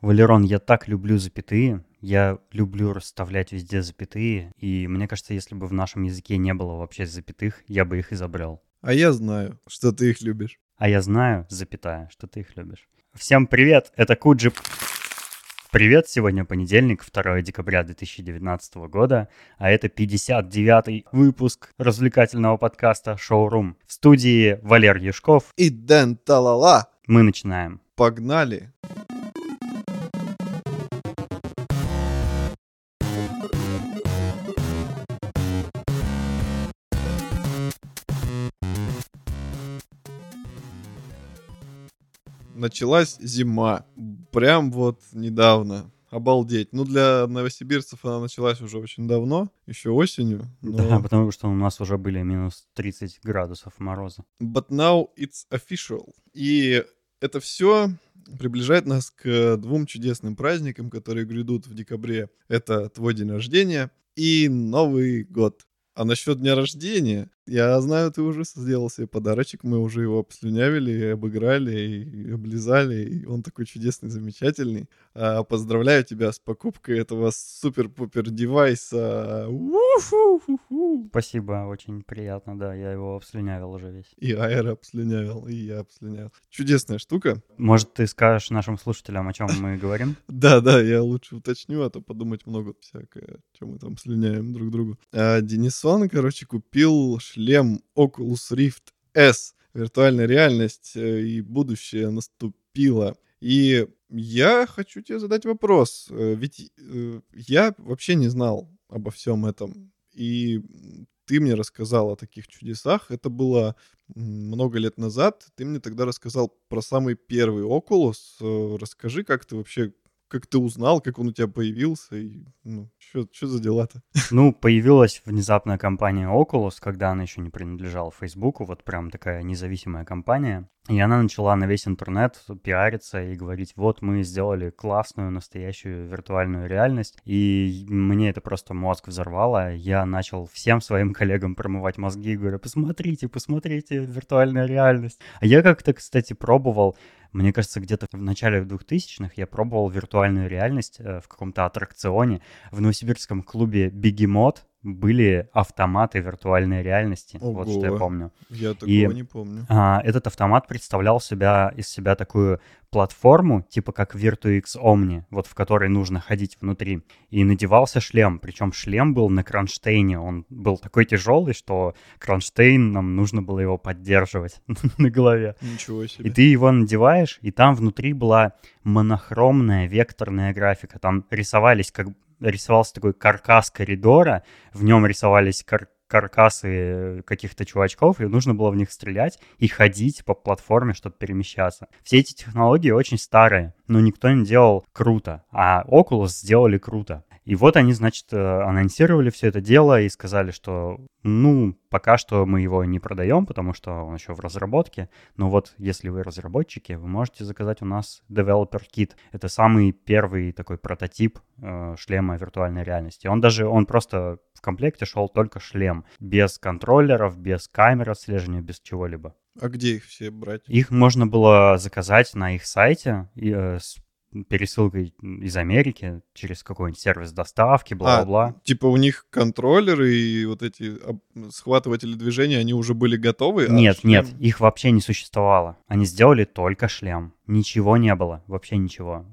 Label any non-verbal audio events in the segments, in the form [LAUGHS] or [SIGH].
Валерон, я так люблю запятые, я люблю расставлять везде запятые, и мне кажется, если бы в нашем языке не было вообще запятых, я бы их изобрел. А я знаю, что ты их любишь. А я знаю, запятая, что ты их любишь. Всем привет, это Куджи. Привет, сегодня понедельник, 2 декабря 2019 года, а это 59-й выпуск развлекательного подкаста «Шоурум». В студии Валер Яшков. И Дэн Талала. Мы начинаем. Погнали. Началась зима. Прям вот недавно. Обалдеть. Ну, для новосибирцев она началась уже очень давно, еще осенью. Но... Да, потому что у нас уже были минус 30 градусов мороза. But now it's official. И это все приближает нас к двум чудесным праздникам, которые грядут в декабре. Это твой день рождения и Новый год. А насчет дня рождения, я знаю, ты уже сделал себе подарочек, мы уже его обслюнявили, обыграли, и облизали, и он такой чудесный, замечательный. А, поздравляю тебя с покупкой этого супер-пупер девайса. У-ху-ху-ху. Спасибо, очень приятно, да, я его обслюнявил уже весь. И Аэро обслюнявил, и я обслюнявил. Чудесная штука. Может, ты скажешь нашим слушателям, о чем мы говорим? [LAUGHS] Да, да, я лучше уточню, а то подумать много всякое, чем мы там слюняем друг другу. А, Денисон, короче, купил шлем Oculus Rift S. Виртуальная реальность э, и будущее наступило. И я хочу тебе задать вопрос. Э, ведь э, я вообще не знал обо всем этом. И ты мне рассказал о таких чудесах. Это было много лет назад. Ты мне тогда рассказал про самый первый Oculus. Расскажи, как ты вообще как ты узнал, как он у тебя появился, и ну, что за дела-то? [LAUGHS] Ну, появилась внезапная компания Oculus, когда она еще не принадлежала Фейсбуку, вот прям такая независимая компания. И она начала на весь интернет пиариться и говорить, вот мы сделали классную, настоящую виртуальную реальность. И мне это просто мозг взорвало. Я начал всем своим [LAUGHS] коллегам промывать мозги говорю, посмотрите, посмотрите, виртуальная реальность. А я как-то, кстати, пробовал мне кажется, где-то в начале 2000-х я пробовал виртуальную реальность э, в каком-то аттракционе в новосибирском клубе «Бегемот», были автоматы виртуальной реальности. Ого, вот что я помню. Я такого и, не помню. А, этот автомат представлял себя из себя такую платформу, типа как VirtuX Omni, вот в которой нужно ходить внутри. И надевался шлем, причем шлем был на кронштейне. Он был такой тяжелый, что кронштейн нам нужно было его поддерживать [LAUGHS] на голове. Ничего себе. И ты его надеваешь, и там внутри была монохромная векторная графика. Там рисовались как рисовался такой каркас коридора, в нем рисовались кар каркасы каких-то чувачков, и нужно было в них стрелять и ходить по платформе, чтобы перемещаться. Все эти технологии очень старые, но никто не делал круто, а Oculus сделали круто. И вот они, значит, э, анонсировали все это дело и сказали, что, ну, пока что мы его не продаем, потому что он еще в разработке. Но вот если вы разработчики, вы можете заказать у нас Developer Kit. Это самый первый такой прототип э, шлема виртуальной реальности. Он даже, он просто в комплекте шел только шлем, без контроллеров, без камер отслеживания, без чего-либо. А где их все брать? Их можно было заказать на их сайте и, э, с пересылкой из Америки через какой-нибудь сервис доставки, бла-бла-бла. А, типа у них контроллеры и вот эти схватыватели движения, они уже были готовы? А нет, а нет, их вообще не существовало. Они сделали только шлем. Ничего не было, вообще ничего.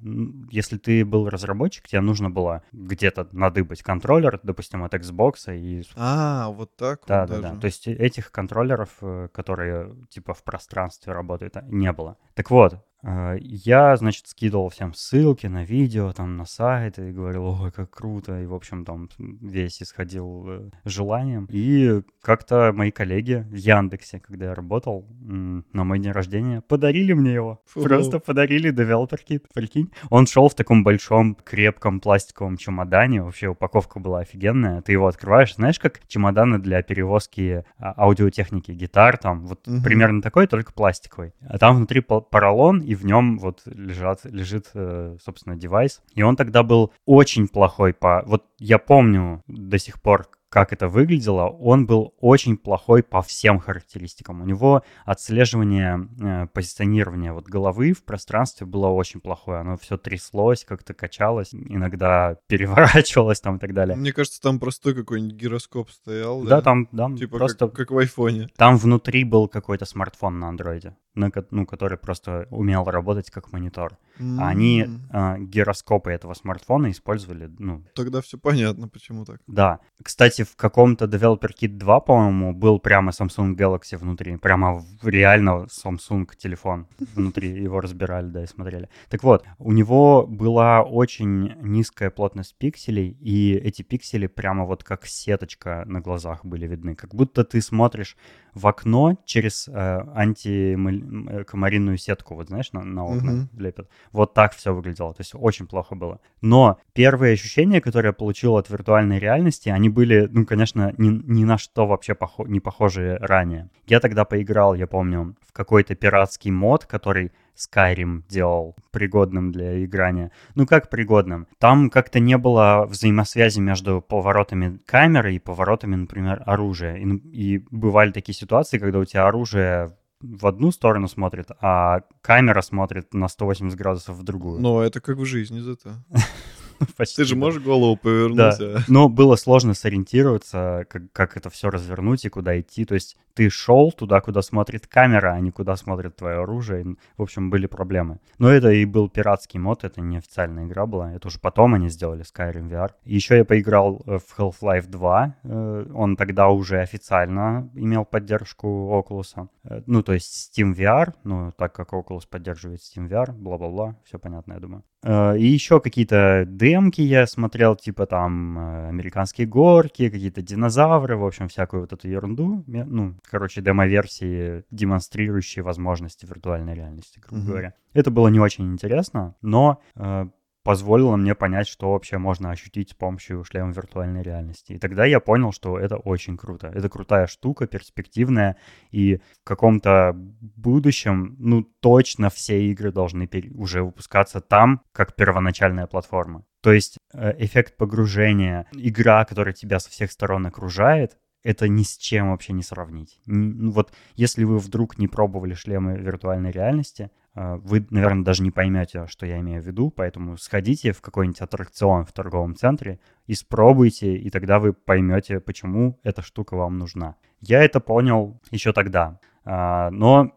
Если ты был разработчик, тебе нужно было где-то надыбать контроллер, допустим, от Xbox и... А, вот так да, вот Да, даже. да, То есть этих контроллеров, э, которые типа в пространстве работают, не было. Так вот, а, я, значит, скидывал всем ссылки на видео, там, на сайт, и говорил, ой, как круто, и, в общем, там весь исходил э, желанием. И как-то мои коллеги в Яндексе, когда я работал, на мой день рождения, подарили мне его. Фу. Просто подарили Developer Kit, прикинь. Он шел в таком большом, крепком пластиковом чемодане, вообще упаковка была офигенная. Ты его открываешь, знаешь, как чемоданы для перевозки а, аудиотехники, гитар, там, вот угу. примерно такой, только пластиковый. А там внутри поролон, и в нем вот лежат, лежит, э, собственно, девайс. И он тогда был очень плохой по... Вот я помню до сих пор, как это выглядело, он был очень плохой по всем характеристикам. У него отслеживание э, позиционирования вот головы в пространстве было очень плохое. Оно все тряслось, как-то качалось, иногда [LAUGHS] переворачивалось там и так далее. Мне кажется, там простой какой-нибудь гироскоп стоял. Да, там, да, Типа просто как, как в айфоне. там внутри был какой-то смартфон на андроиде, на, ну, который просто умел работать как монитор. А они э, гироскопы этого смартфона использовали, ну, Тогда все понятно, почему так. Да. Кстати, в каком-то Developer Kit 2, по-моему, был прямо Samsung Galaxy внутри. Прямо реально Samsung телефон внутри. [LAUGHS] Его разбирали, да, и смотрели. Так вот, у него была очень низкая плотность пикселей, и эти пиксели прямо вот как сеточка на глазах были видны. Как будто ты смотришь в окно через э, антикомаринную сетку, вот знаешь, на, на окна Мгм. лепят. Вот так все выглядело. То есть очень плохо было. Но первые ощущения, которые я получил от виртуальной реальности, они были, ну, конечно, ни, ни на что вообще похо- не похожие ранее. Я тогда поиграл, я помню, в какой-то пиратский мод, который Skyrim делал пригодным для играния. Ну как пригодным? Там как-то не было взаимосвязи между поворотами камеры и поворотами, например, оружия. И, и бывали такие ситуации, когда у тебя оружие в одну сторону смотрит, а камера смотрит на 180 градусов в другую. Но это как в жизни зато. [LAUGHS] Почти, Ты же да. можешь голову повернуть. а? Но было сложно сориентироваться, как, как это все развернуть и куда идти. То есть ты шел туда, куда смотрит камера, а не куда смотрит твое оружие. В общем, были проблемы. Но это и был пиратский мод, это не официальная игра была. Это уже потом они сделали Skyrim VR. Еще я поиграл э, в Half-Life 2. Э, Он тогда уже официально имел поддержку Oculus. Э, Ну, то есть Steam VR, ну, так как Oculus поддерживает Steam VR, бла-бла-бла, все понятно, я думаю. Э, И еще какие-то демки я смотрел, типа там э, американские горки, какие-то динозавры, в общем, всякую вот эту ерунду. Ну, короче, демо-версии, демонстрирующие возможности виртуальной реальности, грубо Мгм. говоря. Это было не очень интересно, но э, позволило мне понять, что вообще можно ощутить с помощью шлема виртуальной реальности. И тогда я понял, что это очень круто. Это крутая штука, перспективная, и в каком-то будущем, ну, точно все игры должны уже выпускаться там, как первоначальная платформа. То есть э, эффект погружения, игра, которая тебя со всех сторон окружает, это ни с чем вообще не сравнить. Ну вот если вы вдруг не пробовали шлемы виртуальной реальности, э, вы, наверное, даже не поймете, что я имею в виду, поэтому сходите в какой-нибудь аттракцион в торговом центре, испробуйте, и тогда вы поймете, почему эта штука вам нужна. Я это понял еще тогда. А, Но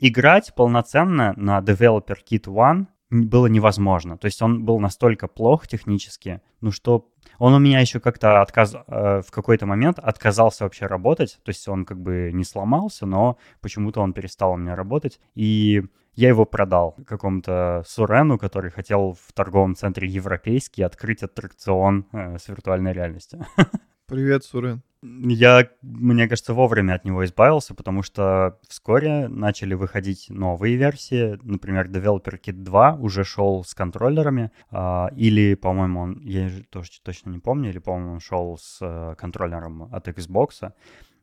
играть полноценно на Developer Kit One было невозможно. То есть он был настолько плох технически, ну что он у меня еще как-то отказ... э, в какой-то момент отказался вообще работать. То есть он как бы не сломался, но почему-то он перестал у меня работать. И я его продал какому-то Сурену, который хотел в торговом центре Европейский открыть аттракцион э, с виртуальной реальностью. [LAUGHS] Привет, Сурен. Я, мне кажется, вовремя от него избавился, потому что вскоре начали выходить новые версии. Например, Developer Kit 2 уже шел с контроллерами. а, или, по-моему, он, я же тоже точно не помню, или, по-моему, он шел с э, контроллером от Xbox.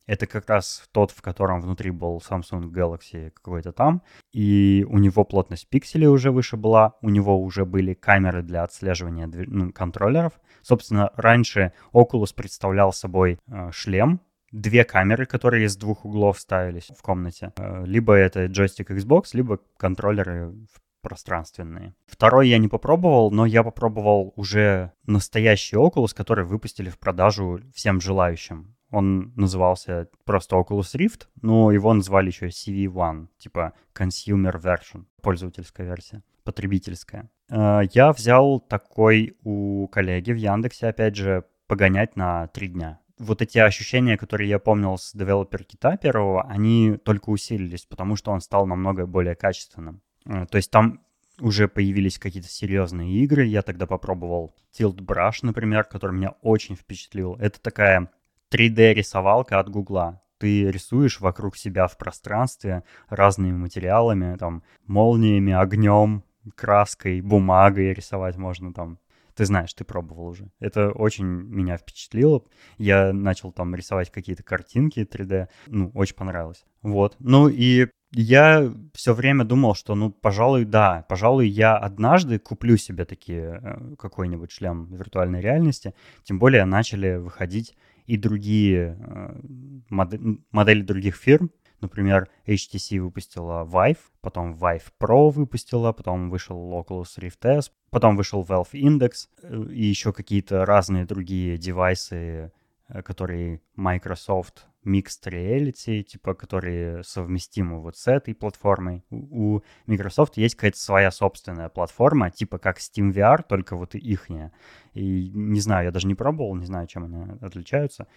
Это как раз тот, в котором внутри был Samsung Galaxy какой-то там. И у него плотность пикселей уже выше была. У него уже были камеры для отслеживания ну, контроллеров. Собственно, раньше Oculus представлял собой э, шлем, две камеры, которые из двух углов ставились в комнате. Э, Либо это джойстик Xbox, либо контроллеры пространственные. Второй я не попробовал, но я попробовал уже настоящий Oculus, который выпустили в продажу всем желающим. Он назывался просто Oculus Rift, но его назвали еще CV1, типа Consumer Version, пользовательская версия, потребительская. Э, Я взял такой у коллеги в Яндексе, опять же, погонять на три дня. Вот эти ощущения, которые я помнил с девелопер кита первого, они только усилились, потому что он стал намного более качественным. Э, То есть там уже появились какие-то серьезные игры. Я тогда попробовал Tilt Brush, например, который меня очень впечатлил. Это такая 3D-рисовалка от Гугла. Ты рисуешь вокруг себя в пространстве разными материалами, там, молниями, огнем, краской, бумагой рисовать можно там. Ты знаешь, ты пробовал уже. Это очень меня впечатлило. Я начал там рисовать какие-то картинки 3D. Ну, очень понравилось. Вот. Ну и я все время думал, что, ну, пожалуй, да, пожалуй, я однажды куплю себе такие э, какой-нибудь шлем виртуальной реальности. Тем более начали выходить и другие э, модели других фирм. Например, HTC выпустила Vive, потом Vive Pro выпустила, потом вышел Oculus Rift S, потом вышел Valve Index э, и еще какие-то разные другие девайсы, э, которые Microsoft Mixed Reality, типа, которые совместимы вот с этой платформой. У Microsoft есть какая-то своя собственная платформа, типа как Steam VR, только вот ихняя. И не знаю, я даже не пробовал, не знаю, чем они отличаются.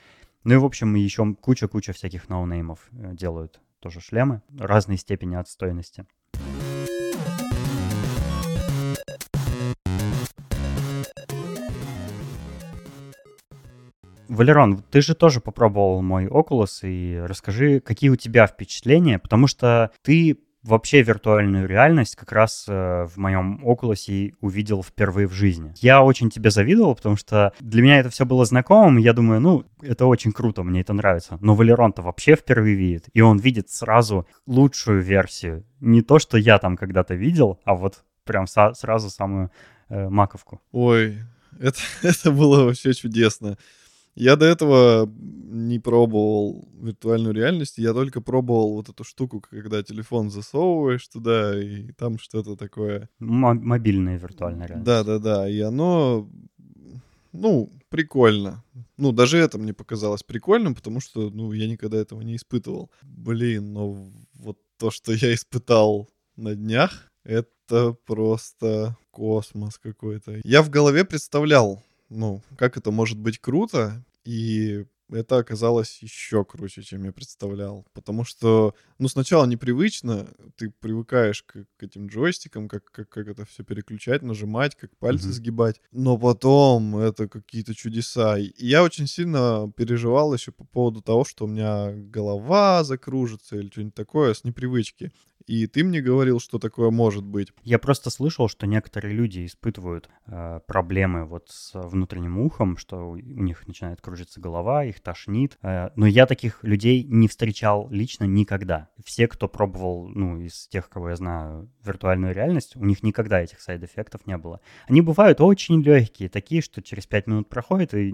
Ну и, в общем, еще куча-куча всяких ноунеймов э, делают тоже шлемы разной степени отстойности. Валерон, ты же тоже попробовал мой Oculus, и расскажи, какие у тебя впечатления, потому что ты вообще виртуальную реальность как раз э, в моем Oculus увидел впервые в жизни. Я очень тебе завидовал, потому что для меня это все было знакомым, я думаю, ну, это очень круто, мне это нравится. Но Валерон-то вообще впервые видит, и он видит сразу лучшую версию. Не то, что я там когда-то видел, а вот прям сразу самую э, маковку. Ой, это, [LAUGHS] это было вообще чудесно. Я до этого не пробовал виртуальную реальность, я только пробовал вот эту штуку, когда телефон засовываешь туда, и там что-то такое... М- мобильная виртуальная реальность. Да-да-да, и оно, ну, прикольно. Ну, даже это мне показалось прикольным, потому что, ну, я никогда этого не испытывал. Блин, но вот то, что я испытал на днях, это просто космос какой-то. Я в голове представлял, ну, как это может быть круто, и это оказалось еще круче, чем я представлял. Потому что, ну, сначала непривычно, ты привыкаешь к, к этим джойстикам, как, как, как это все переключать, нажимать, как пальцы mm-hmm. сгибать. Но потом это какие-то чудеса. И я очень сильно переживал еще по поводу того, что у меня голова закружится или что-нибудь такое с непривычки. И ты мне говорил, что такое может быть. Я просто слышал, что некоторые люди испытывают э, проблемы вот с внутренним ухом, что у них начинает кружиться голова, их тошнит. Э, но я таких людей не встречал лично никогда. Все, кто пробовал, ну, из тех, кого я знаю, виртуальную реальность, у них никогда этих сайд-эффектов не было. Они бывают очень легкие, такие, что через 5 минут проходит и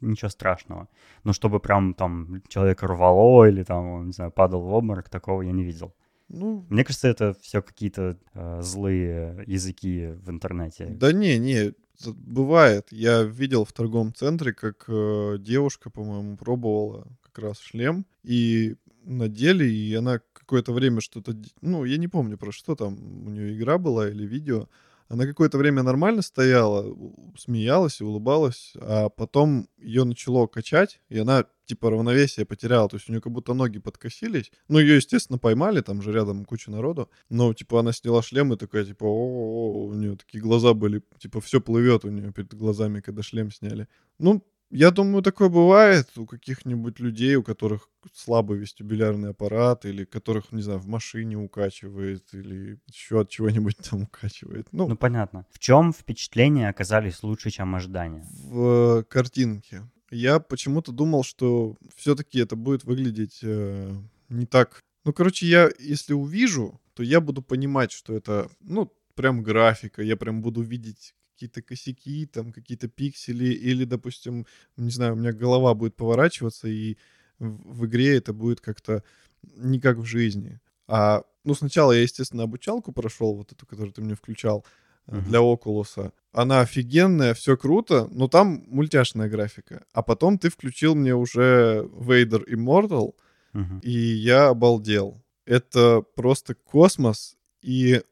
ничего страшного. Но чтобы прям там человека рвало или там, не знаю, падал в обморок, такого я не видел. Ну, Мне кажется, это все какие-то э, злые языки в интернете. Да не, не, бывает. Я видел в торговом центре, как э, девушка, по-моему, пробовала как раз шлем и надели, и она какое-то время что-то... Ну, я не помню про что там, у нее игра была или видео, она какое-то время нормально стояла, смеялась и улыбалась, а потом ее начало качать, и она типа равновесие потеряла, то есть у нее как будто ноги подкосились. Ну, ее, естественно, поймали, там же рядом куча народу, но, типа, она сняла шлем и такая, типа, о, у нее такие глаза были, типа, все плывет у нее перед глазами, когда шлем сняли. Ну, я думаю, такое бывает у каких-нибудь людей, у которых слабый вестибулярный аппарат, или которых, не знаю, в машине укачивает, или еще от чего-нибудь там укачивает. Ну, ну понятно. В чем впечатления оказались лучше, чем ожидания? В картинке. Я почему-то думал, что все-таки это будет выглядеть э, не так. Ну, короче, я, если увижу, то я буду понимать, что это, ну, прям графика, я прям буду видеть какие-то косяки, там какие-то пиксели, или, допустим, не знаю, у меня голова будет поворачиваться, и в, в игре это будет как-то не как в жизни. А, ну, сначала я, естественно, обучалку прошел, вот эту, которую ты мне включал, uh-huh. для Окулуса. Она офигенная, все круто, но там мультяшная графика. А потом ты включил мне уже Vader Immortal, uh-huh. и я обалдел. Это просто космос, и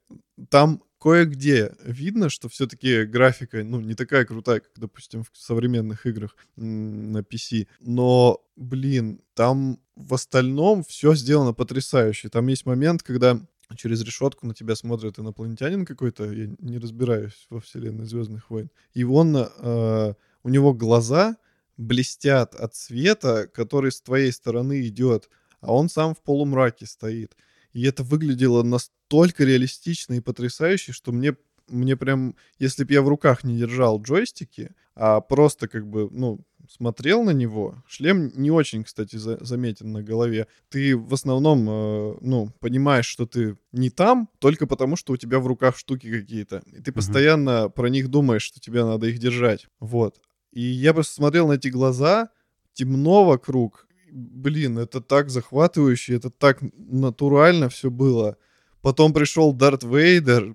там кое-где видно, что все-таки графика, ну, не такая крутая, как, допустим, в современных играх на PC. Но, блин, там в остальном все сделано потрясающе. Там есть момент, когда через решетку на тебя смотрит инопланетянин какой-то, я не разбираюсь во вселенной Звездных войн, и он, э, у него глаза блестят от света, который с твоей стороны идет, а он сам в полумраке стоит. И это выглядело настолько реалистично и потрясающе, что мне, мне прям, если бы я в руках не держал джойстики, а просто как бы, ну, смотрел на него, шлем не очень, кстати, за, заметен на голове. Ты в основном, э, ну, понимаешь, что ты не там, только потому, что у тебя в руках штуки какие-то. И ты постоянно про них думаешь, что тебе надо их держать. Вот. И я просто смотрел на эти глаза, темно вокруг. Блин, это так захватывающе, это так натурально все было. Потом пришел Дарт Вейдер,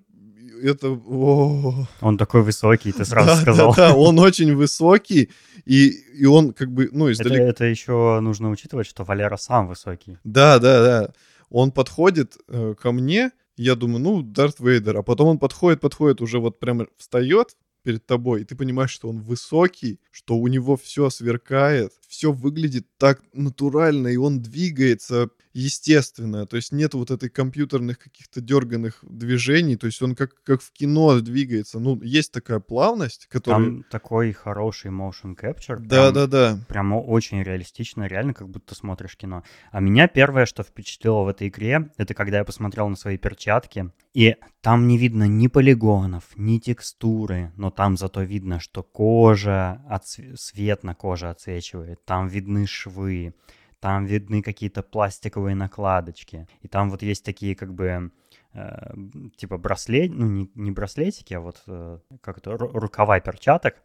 это... О. Он такой высокий, ты сразу да, сказал. Да, да, он очень высокий, и, и он как бы, ну, издалека... Это, это еще нужно учитывать, что Валера сам высокий. Да, да, да. Он подходит э, ко мне, я думаю, ну, Дарт Вейдер, а потом он подходит, подходит, уже вот прямо встает перед тобой, и ты понимаешь, что он высокий, что у него все сверкает, все выглядит так натурально, и он двигается естественно, то есть нет вот этой компьютерных каких-то дерганных движений, то есть он как, как в кино двигается, ну, есть такая плавность, которая... Там такой хороший motion capture. Да-да-да. Прямо очень реалистично, реально как будто смотришь кино. А меня первое, что впечатлило в этой игре, это когда я посмотрел на свои перчатки, и там не видно ни полигонов, ни текстуры, но там зато видно, что кожа, отсв... свет на коже отсвечивает, там видны швы, там видны какие-то пластиковые накладочки. И там вот есть такие как бы э, типа браслет, ну не, не браслетики, а вот э, как это, рукава перчаток,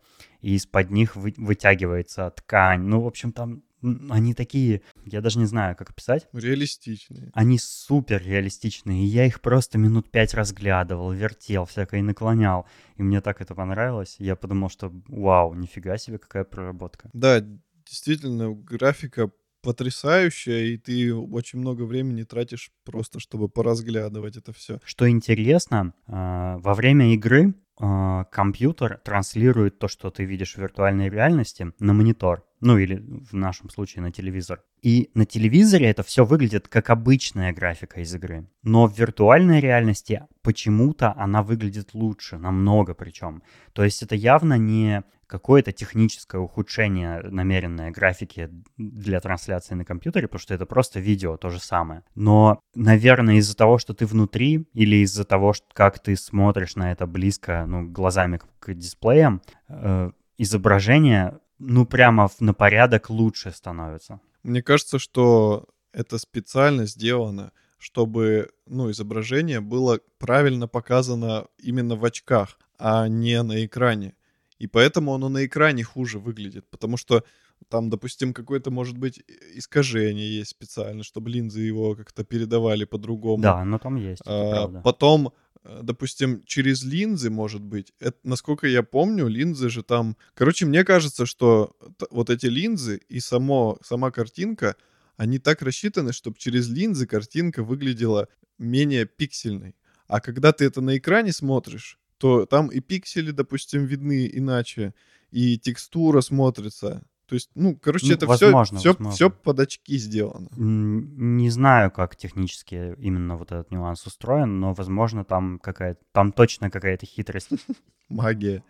и из-под них вы, вытягивается ткань. Ну, в общем, там они такие, я даже не знаю, как описать. Реалистичные. Они супер реалистичные. И я их просто минут пять разглядывал, вертел, всякое и наклонял. И мне так это понравилось. Я подумал, что вау, нифига себе, какая проработка. Да, действительно, графика потрясающая, и ты очень много времени тратишь просто, чтобы поразглядывать это все. Что интересно, а, во время игры а, компьютер транслирует то, что ты видишь в виртуальной реальности, на монитор. Ну или в нашем случае на телевизор. И на телевизоре это все выглядит как обычная графика из игры. Но в виртуальной реальности почему-то она выглядит лучше, намного причем. То есть это явно не какое-то техническое ухудшение намеренное графики для трансляции на компьютере, потому что это просто видео, то же самое. Но, наверное, из-за того, что ты внутри, или из-за того, как ты смотришь на это близко, ну, глазами к дисплеям, э, изображение, ну, прямо на порядок лучше становится. Мне кажется, что это специально сделано, чтобы, ну, изображение было правильно показано именно в очках, а не на экране. И поэтому оно на экране хуже выглядит, потому что там, допустим, какое-то, может быть, искажение есть специально, чтобы линзы его как-то передавали по-другому. Да, но там есть, а, Потом, э, допустим, через линзы, может быть, это, насколько я помню, линзы же там... Короче, мне кажется, что вот эти линзы и само, сама картинка, они так рассчитаны, чтобы через линзы картинка выглядела менее пиксельной. А когда ты это на экране смотришь, то там и пиксели, допустим, видны иначе, и текстура смотрится. То есть, ну, короче, ну, это возможно, все, все, все под очки сделано. Не знаю, как технически именно вот этот нюанс устроен, но, возможно, там какая-то, там точно какая-то хитрость. [LAUGHS] Магия.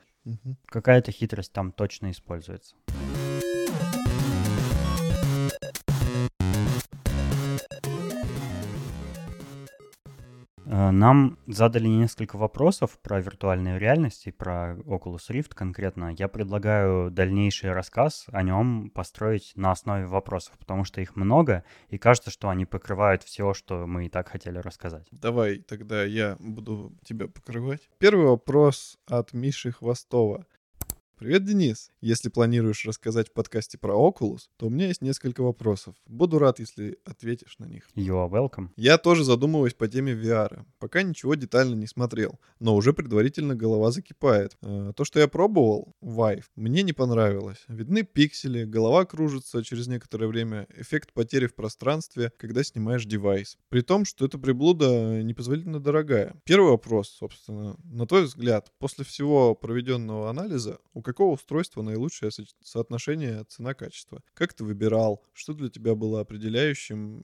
Какая-то хитрость там точно используется. Нам задали несколько вопросов про виртуальную реальность и про Oculus Rift конкретно. Я предлагаю дальнейший рассказ о нем построить на основе вопросов, потому что их много, и кажется, что они покрывают все, что мы и так хотели рассказать. Давай тогда я буду тебя покрывать. Первый вопрос от Миши Хвостова. Привет, Денис. Если планируешь рассказать в подкасте про Oculus, то у меня есть несколько вопросов. Буду рад, если ответишь на них. You are welcome. Я тоже задумываюсь по теме VR. Пока ничего детально не смотрел, но уже предварительно голова закипает. А, то, что я пробовал, Vive, мне не понравилось. Видны пиксели, голова кружится через некоторое время, эффект потери в пространстве, когда снимаешь девайс. При том, что эта приблуда непозволительно дорогая. Первый вопрос, собственно. На твой взгляд, после всего проведенного анализа, у какого устройства наилучшее со- соотношение цена-качество? Как ты выбирал? Что для тебя было определяющим?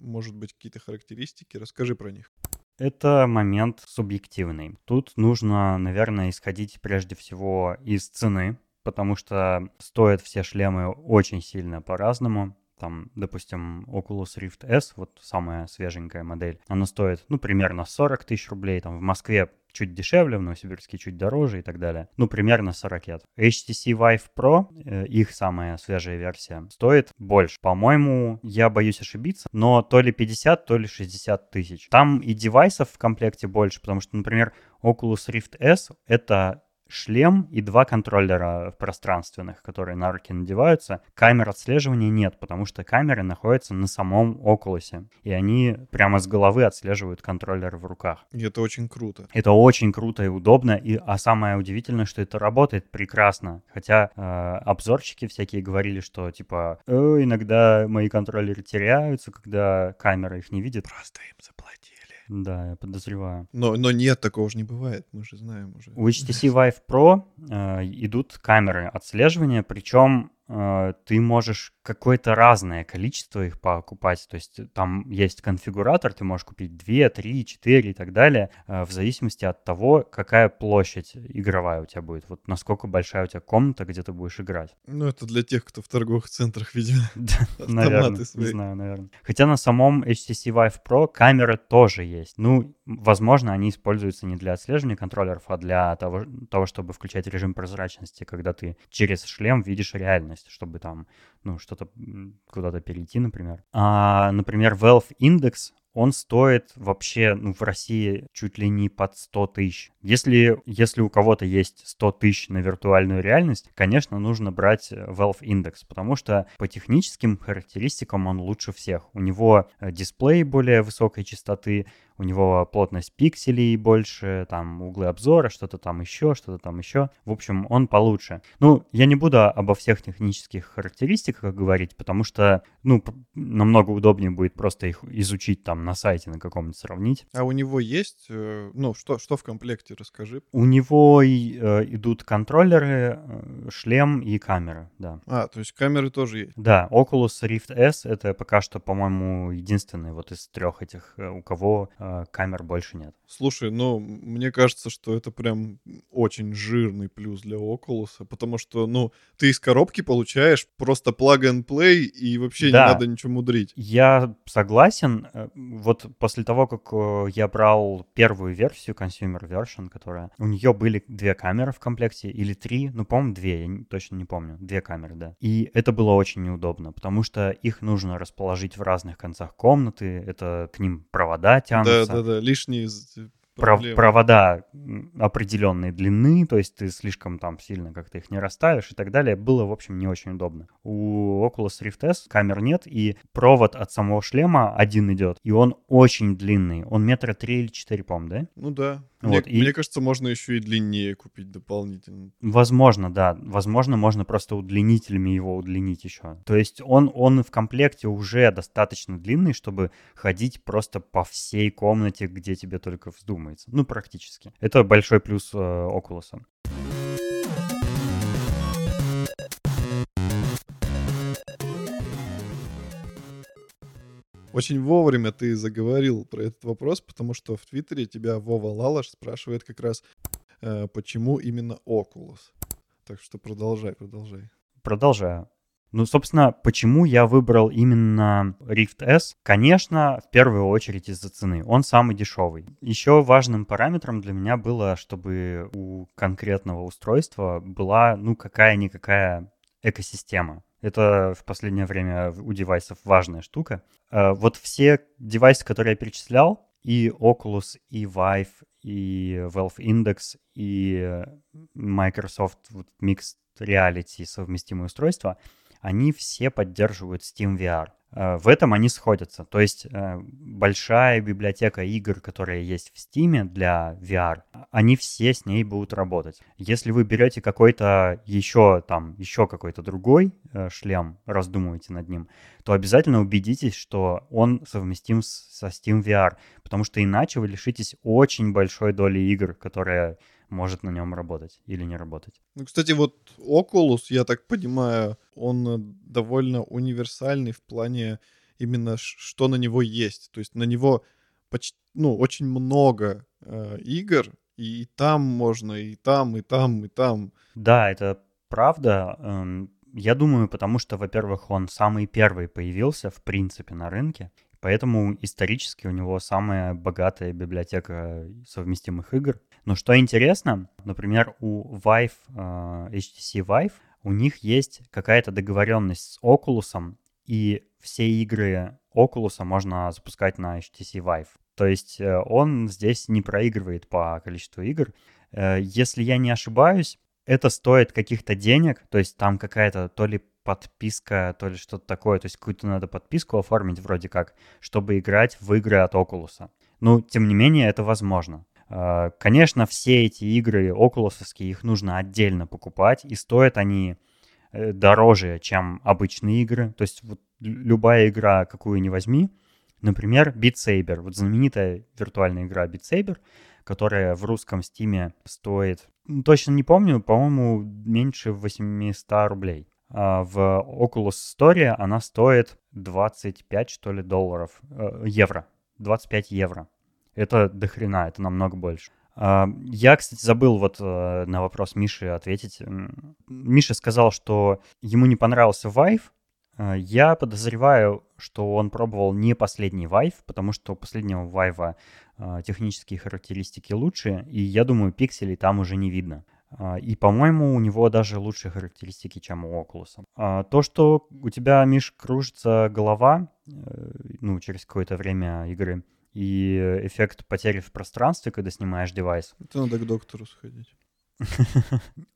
Может быть, какие-то характеристики? Расскажи про них. Это момент субъективный. Тут нужно, наверное, исходить прежде всего из цены, потому что стоят все шлемы очень сильно по-разному. Там, допустим, Oculus Rift S, вот самая свеженькая модель, она стоит, ну, примерно 40 тысяч рублей. Там в Москве чуть дешевле, в Новосибирске чуть дороже и так далее. Ну, примерно 40 ракет. HTC Vive Pro, э, их самая свежая версия, стоит больше. По-моему, я боюсь ошибиться, но то ли 50, то ли 60 тысяч. Там и девайсов в комплекте больше, потому что, например, Oculus Rift S — это шлем и два контроллера пространственных, которые на руки надеваются. Камер отслеживания нет, потому что камеры находятся на самом Oculus, и они прямо с головы отслеживают контроллер в руках. И это очень круто. Это очень круто и удобно, и, а самое удивительное, что это работает прекрасно. Хотя э, обзорщики всякие говорили, что типа э, иногда мои контроллеры теряются, когда камера их не видит. Просто им заплатили. Да, я подозреваю. Но, но нет, такого же не бывает, мы же знаем уже. У HTC [LAUGHS] Vive Pro э, идут камеры отслеживания, причем ты можешь какое-то разное количество их покупать. То есть там есть конфигуратор, ты можешь купить 2, 3, 4 и так далее, э, в зависимости от того, какая площадь игровая у тебя будет. Вот насколько большая у тебя комната, где ты будешь играть. Ну, это для тех, кто в торговых центрах, [LAUGHS] видимо, [LAUGHS] Наверное, автоматы не свои. знаю, наверное. Хотя на самом HTC Vive Pro камеры тоже есть. Ну, возможно, они используются не для отслеживания контроллеров, а для того, того, чтобы включать режим прозрачности, когда ты через шлем видишь реальность, чтобы там, ну, что-то куда-то перейти, например. А, например, Valve Index, он стоит вообще, ну, в России чуть ли не под 100 тысяч. Если, если у кого-то есть 100 тысяч на виртуальную реальность, конечно, нужно брать э, Valve Index, потому что по техническим характеристикам он лучше всех. У него э, дисплей более высокой частоты, у него плотность пикселей больше, там углы обзора, что-то там еще, что-то там еще. В общем, он получше. Ну, я не буду обо всех технических характеристиках говорить, потому что, ну, намного удобнее будет просто их изучить там на сайте на каком-нибудь сравнить. А у него есть, э, ну, что, что в комплекте, расскажи. У него и, э, идут контроллеры, э, шлем и камера, да. А, то есть камеры тоже есть. Да, Oculus Rift S это пока что, по-моему, единственный вот из трех этих, э, у кого камер больше нет. Слушай, ну, мне кажется, что это прям очень жирный плюс для Oculus, потому что, ну, ты из коробки получаешь просто plug and play, и вообще Да. не надо ничего мудрить. Я согласен. Э, Вот после того, как э, я брал первую версию, consumer version, которая... У нее были две камеры в комплекте, или три, ну, по-моему, две, я точно не помню. Две камеры, да. И это было очень неудобно, потому что их нужно расположить в разных концах комнаты, это к ним провода тянутся. Да-да-да, лишние з- Пров- проблемы. провода определенной длины, то есть ты слишком там сильно как-то их не расставишь и так далее, было, в общем, не очень удобно. У Oculus Rift S камер нет, и провод от самого шлема один идет, и он очень длинный, он метра три или четыре, по-моему, да? Ну да. Вот, мне, и- мне кажется, можно еще и длиннее купить дополнительно. Возможно, да. Возможно, можно просто удлинителями его удлинить еще. То есть он, он в комплекте уже достаточно длинный, чтобы ходить просто по всей комнате, где тебе только вздумается. Ну, практически. Это большой плюс э, Oculus. Очень вовремя ты заговорил про этот вопрос, потому что в Твиттере тебя Вова Лалаш спрашивает как раз, э, почему именно Oculus. Так что продолжай, продолжай. Продолжаю. Ну, собственно, почему я выбрал именно Rift S? Конечно, в первую очередь из-за цены. Он самый дешевый. Еще важным параметром для меня было, чтобы у конкретного устройства была, ну, какая-никакая экосистема. Это в последнее время у девайсов важная штука. Э, Вот все девайсы, которые я перечислял, и Oculus, и Vive, и Valve Index, и Microsoft Mixed Reality совместимые устройства, они все поддерживают Steam VR. Э, В этом они сходятся. То есть э, большая библиотека игр, которая есть в Steam для VR, они все с ней будут работать. Если вы берете какой-то еще там, еще какой-то другой э, шлем, раздумываете над ним, то обязательно убедитесь, что он совместим со Steam VR, потому что иначе вы лишитесь очень большой доли игр, которая может на нем работать или не работать. Ну, кстати, вот Oculus, я так понимаю, он э, довольно универсальный в плане именно что на него есть. То есть на него почти, ну, очень много э, игр, и там можно, и там, и там, и там. Да, это правда. Эм, Я думаю, потому что, во-первых, он самый первый появился, в принципе, на рынке. Поэтому исторически у него самая богатая библиотека совместимых игр. Но что интересно, например, у Vive, э, HTC Vive, у них есть какая-то договоренность с Oculus, и все игры Oculus можно запускать на HTC Vive. То есть э, он здесь не проигрывает по количеству игр. Э, если я не ошибаюсь, это стоит каких-то денег, то есть там какая-то то ли подписка, то ли что-то такое, то есть какую-то надо подписку оформить вроде как, чтобы играть в игры от Oculus. Ну, тем не менее, это возможно. Э, конечно, все эти игры окулусовские, их нужно отдельно покупать, и стоят они э, дороже, чем обычные игры. То есть вот любая игра, какую ни возьми, например, Beat Saber, вот знаменитая виртуальная игра Beat Saber, которая в русском стиме стоит, точно не помню, по-моему, меньше 800 рублей. А в Oculus Store она стоит 25, что ли, долларов, э, евро. 25 евро. Это дохрена, это намного больше. А, я, кстати, забыл вот э, на вопрос Миши ответить. Миша сказал, что ему не понравился Vive. А, я подозреваю, что он пробовал не последний Vive, потому что у последнего Vive а, технические характеристики лучше, и я думаю, пикселей там уже не видно. И, по-моему, у него даже лучшие характеристики, чем у Oculus. То, что у тебя, Миш, кружится голова, э, ну, через какое-то время игры, и эффект потери в пространстве, когда снимаешь девайс. Это надо к доктору сходить.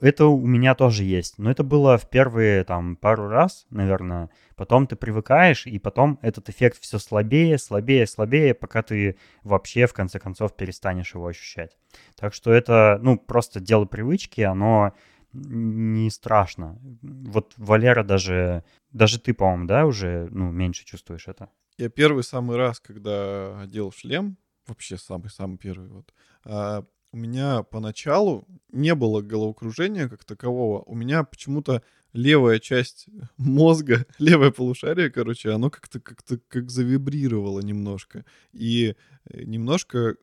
Это у меня тоже есть, но это было в первые там пару раз, наверное. Потом ты привыкаешь, и потом этот эффект все слабее, слабее, слабее, пока ты вообще в конце концов перестанешь его ощущать. Так что это, ну, просто дело привычки, оно не страшно. Вот Валера даже, даже ты, по-моему, да, уже, ну, меньше чувствуешь это? Я первый самый раз, когда одел шлем, вообще самый-самый первый, вот, а, у меня поначалу не было головокружения как такового. У меня почему-то левая часть [LAUGHS] мозга, [LAUGHS] левое полушарие, короче, оно как-то как-то как завибрировало немножко. И э, немножко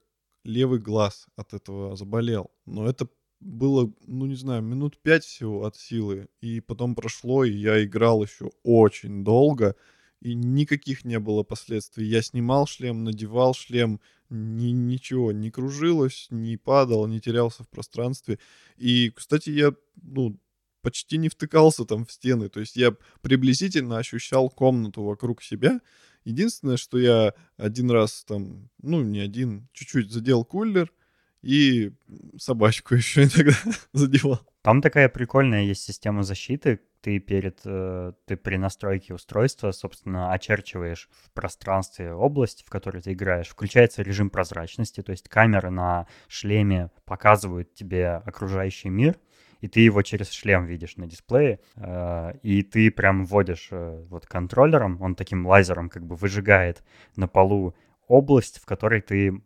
левый глаз от этого заболел. Но это было, ну не знаю, минут пять всего от силы. И потом прошло, и я играл еще очень долго и никаких не было последствий. Я снимал шлем, надевал шлем, ни, ничего не кружилось, не падал, не терялся в пространстве. И, кстати, я, ну, почти не втыкался там в стены. То есть я приблизительно ощущал комнату вокруг себя. Единственное, что я один раз там, ну, не один, чуть-чуть задел кулер и собачку [LAUGHS] еще иногда [LAUGHS] задевал. Там такая прикольная есть система защиты. Ты перед, э, ты при настройке устройства, собственно, очерчиваешь в пространстве область, в которой ты играешь. Включается режим прозрачности, то есть камеры на шлеме показывают тебе окружающий мир, и ты его через шлем видишь на дисплее, э, и ты прям вводишь э, вот контроллером, он таким лазером как бы выжигает на полу область, в которой ты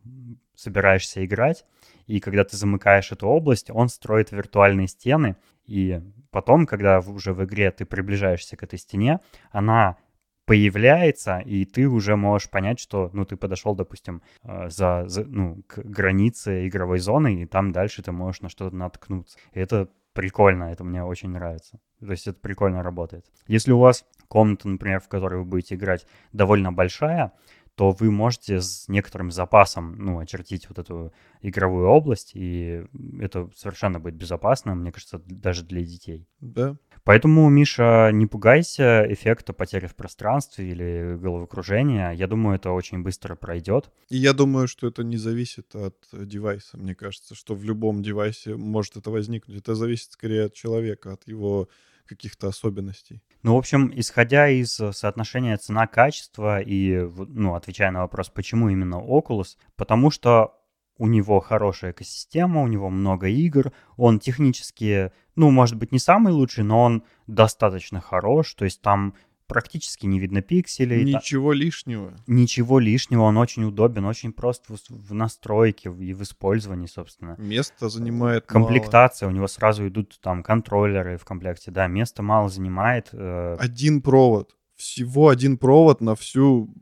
собираешься играть, и когда ты замыкаешь эту область, он строит виртуальные стены, и потом, когда уже в игре ты приближаешься к этой стене, она появляется, и ты уже можешь понять, что, ну, ты подошел, допустим, э, за, за ну, к границе игровой зоны, и там дальше ты можешь на что-то наткнуться. И это прикольно, это мне очень нравится. То есть это прикольно работает. Если у вас комната, например, в которой вы будете играть, довольно большая, то вы можете с некоторым запасом ну, очертить вот эту игровую область, и это совершенно будет безопасно, мне кажется, даже для детей. Да. Поэтому, Миша, не пугайся эффекта потери в пространстве или головокружения. Я думаю, это очень быстро пройдет. И я думаю, что это не зависит от девайса. Мне кажется, что в любом девайсе может это возникнуть. Это зависит скорее от человека, от его каких-то особенностей. Ну, в общем, исходя из э, соотношения цена-качество и, ну, отвечая на вопрос, почему именно Oculus, потому что у него хорошая экосистема, у него много игр, он технически, ну, может быть, не самый лучший, но он достаточно хорош, то есть там практически не видно пикселей. Ничего лишнего. Ничего лишнего, он очень удобен, очень прост в, в настройке и в использовании, собственно. Место занимает Комплектация, мало. у него сразу идут там контроллеры в комплекте, да, место мало занимает. Э... Один провод, всего один провод на всю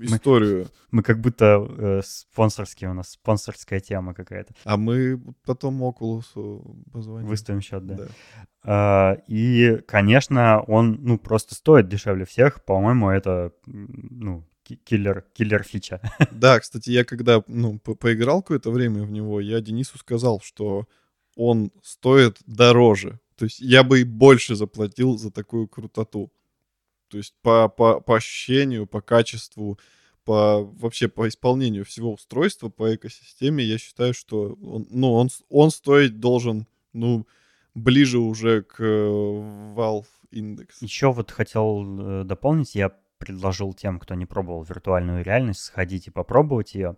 историю. Мы, мы как будто э, спонсорские, у нас спонсорская тема какая-то. А мы потом Oculus позвоним. Выставим счет, да. да. А, и, конечно, он, ну, просто стоит дешевле всех. По-моему, это, ну, киллер, киллер фича. [LAUGHS] Да, кстати, я когда, ну, по поиграл какое-то время в него, я Денису сказал, что он стоит дороже. То есть я бы и больше заплатил за такую крутоту. То есть по, по, по ощущению, по качеству, по вообще по исполнению всего устройства, по экосистеме, я считаю, что он, ну, он, он стоить должен, ну, ближе уже к э, Valve Index. Еще вот хотел э, дополнить, я предложил тем, кто не пробовал виртуальную реальность, сходить и попробовать ее.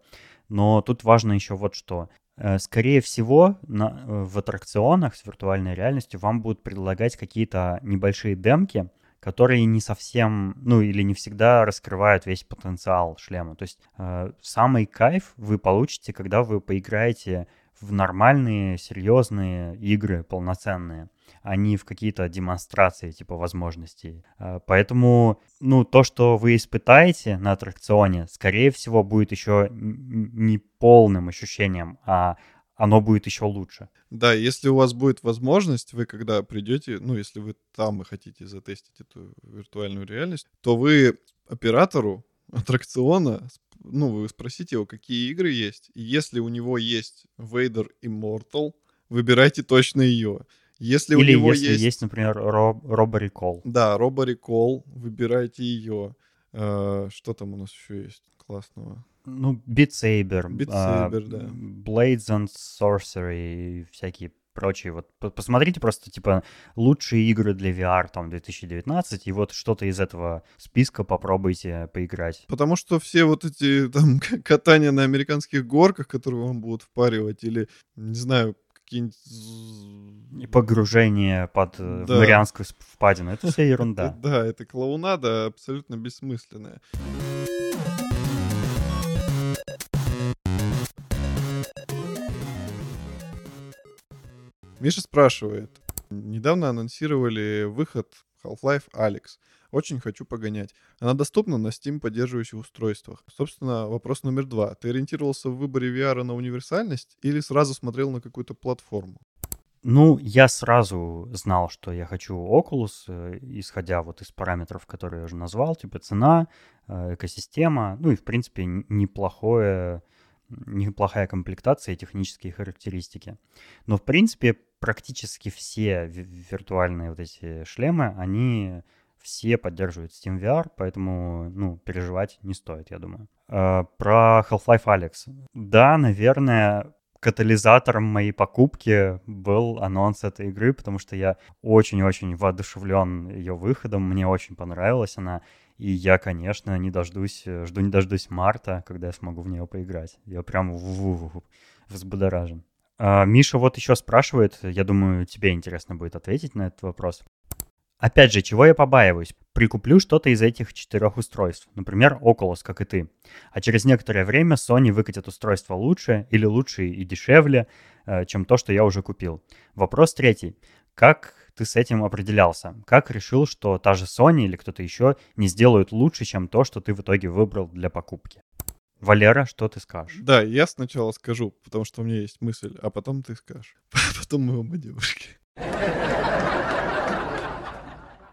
Но тут важно еще вот что. Э, скорее всего, на, в аттракционах с виртуальной реальностью вам будут предлагать какие-то небольшие демки, которые не совсем, ну или не всегда раскрывают весь потенциал шлема. То есть э, самый кайф вы получите, когда вы поиграете в нормальные, серьезные игры, полноценные, а не в какие-то демонстрации типа возможностей. Э, поэтому, ну, то, что вы испытаете на аттракционе, скорее всего, будет еще не полным ощущением, а оно будет еще лучше. Да, если у вас будет возможность, вы когда придете, ну, если вы там и хотите затестить эту виртуальную реальность, то вы оператору аттракциона, ну, вы спросите его, какие игры есть. И если у него есть Vader Immortal, выбирайте точно ее. Если Или у него если есть... есть, например, Робо Recall. Да, Робо Recall, выбирайте ее. Э, что там у нас еще есть классного? Ну, Beat Saber, Beat а, Saber, да. Blades and Sorcery и всякие прочие. Вот посмотрите просто, типа, лучшие игры для VR там 2019, и вот что-то из этого списка попробуйте поиграть. Потому что все вот эти там [LAUGHS] катания на американских горках, которые вам будут впаривать, или, не знаю, какие-нибудь... И погружение под э, Да. Марианскую впадину. Это все [LAUGHS] ерунда. Да, это клоунада абсолютно бессмысленная. Миша спрашивает. Недавно анонсировали выход Half-Life Alex. Очень хочу погонять. Она доступна на Steam поддерживающих устройствах. Собственно, вопрос номер два. Ты ориентировался в выборе VR на универсальность или сразу смотрел на какую-то платформу? Ну, я сразу знал, что я хочу Oculus, э, исходя вот из параметров, которые я уже назвал, типа цена, э, экосистема, ну и, в принципе, неплохое, неплохая комплектация и технические характеристики. Но, в принципе, практически все ви- виртуальные вот эти шлемы, они все поддерживают Steam VR, поэтому, ну, переживать не стоит, я думаю. Э, Про Half-Life Alex. Да, наверное, катализатором моей покупки был анонс этой игры, потому что я очень-очень воодушевлен ее выходом, мне очень понравилась она, и я, конечно, не дождусь, э, жду не дождусь марта, когда я смогу в нее поиграть. Я прям взбудоражен. А, Миша вот еще спрашивает, я думаю, тебе интересно будет ответить на этот вопрос. Опять же, чего я побаиваюсь? Прикуплю что-то из этих четырех устройств, например, Oculus, как и ты. А через некоторое время Sony выкатит устройство лучше или лучше и дешевле, э, чем то, что я уже купил. Вопрос третий. Как ты с этим определялся? Как решил, что та же Sony или кто-то еще не сделают лучше, чем то, что ты в итоге выбрал для покупки? Валера, что ты скажешь? Да, я сначала скажу, потому что у меня есть мысль, а потом ты скажешь. [LAUGHS] Потом мы оба девушки.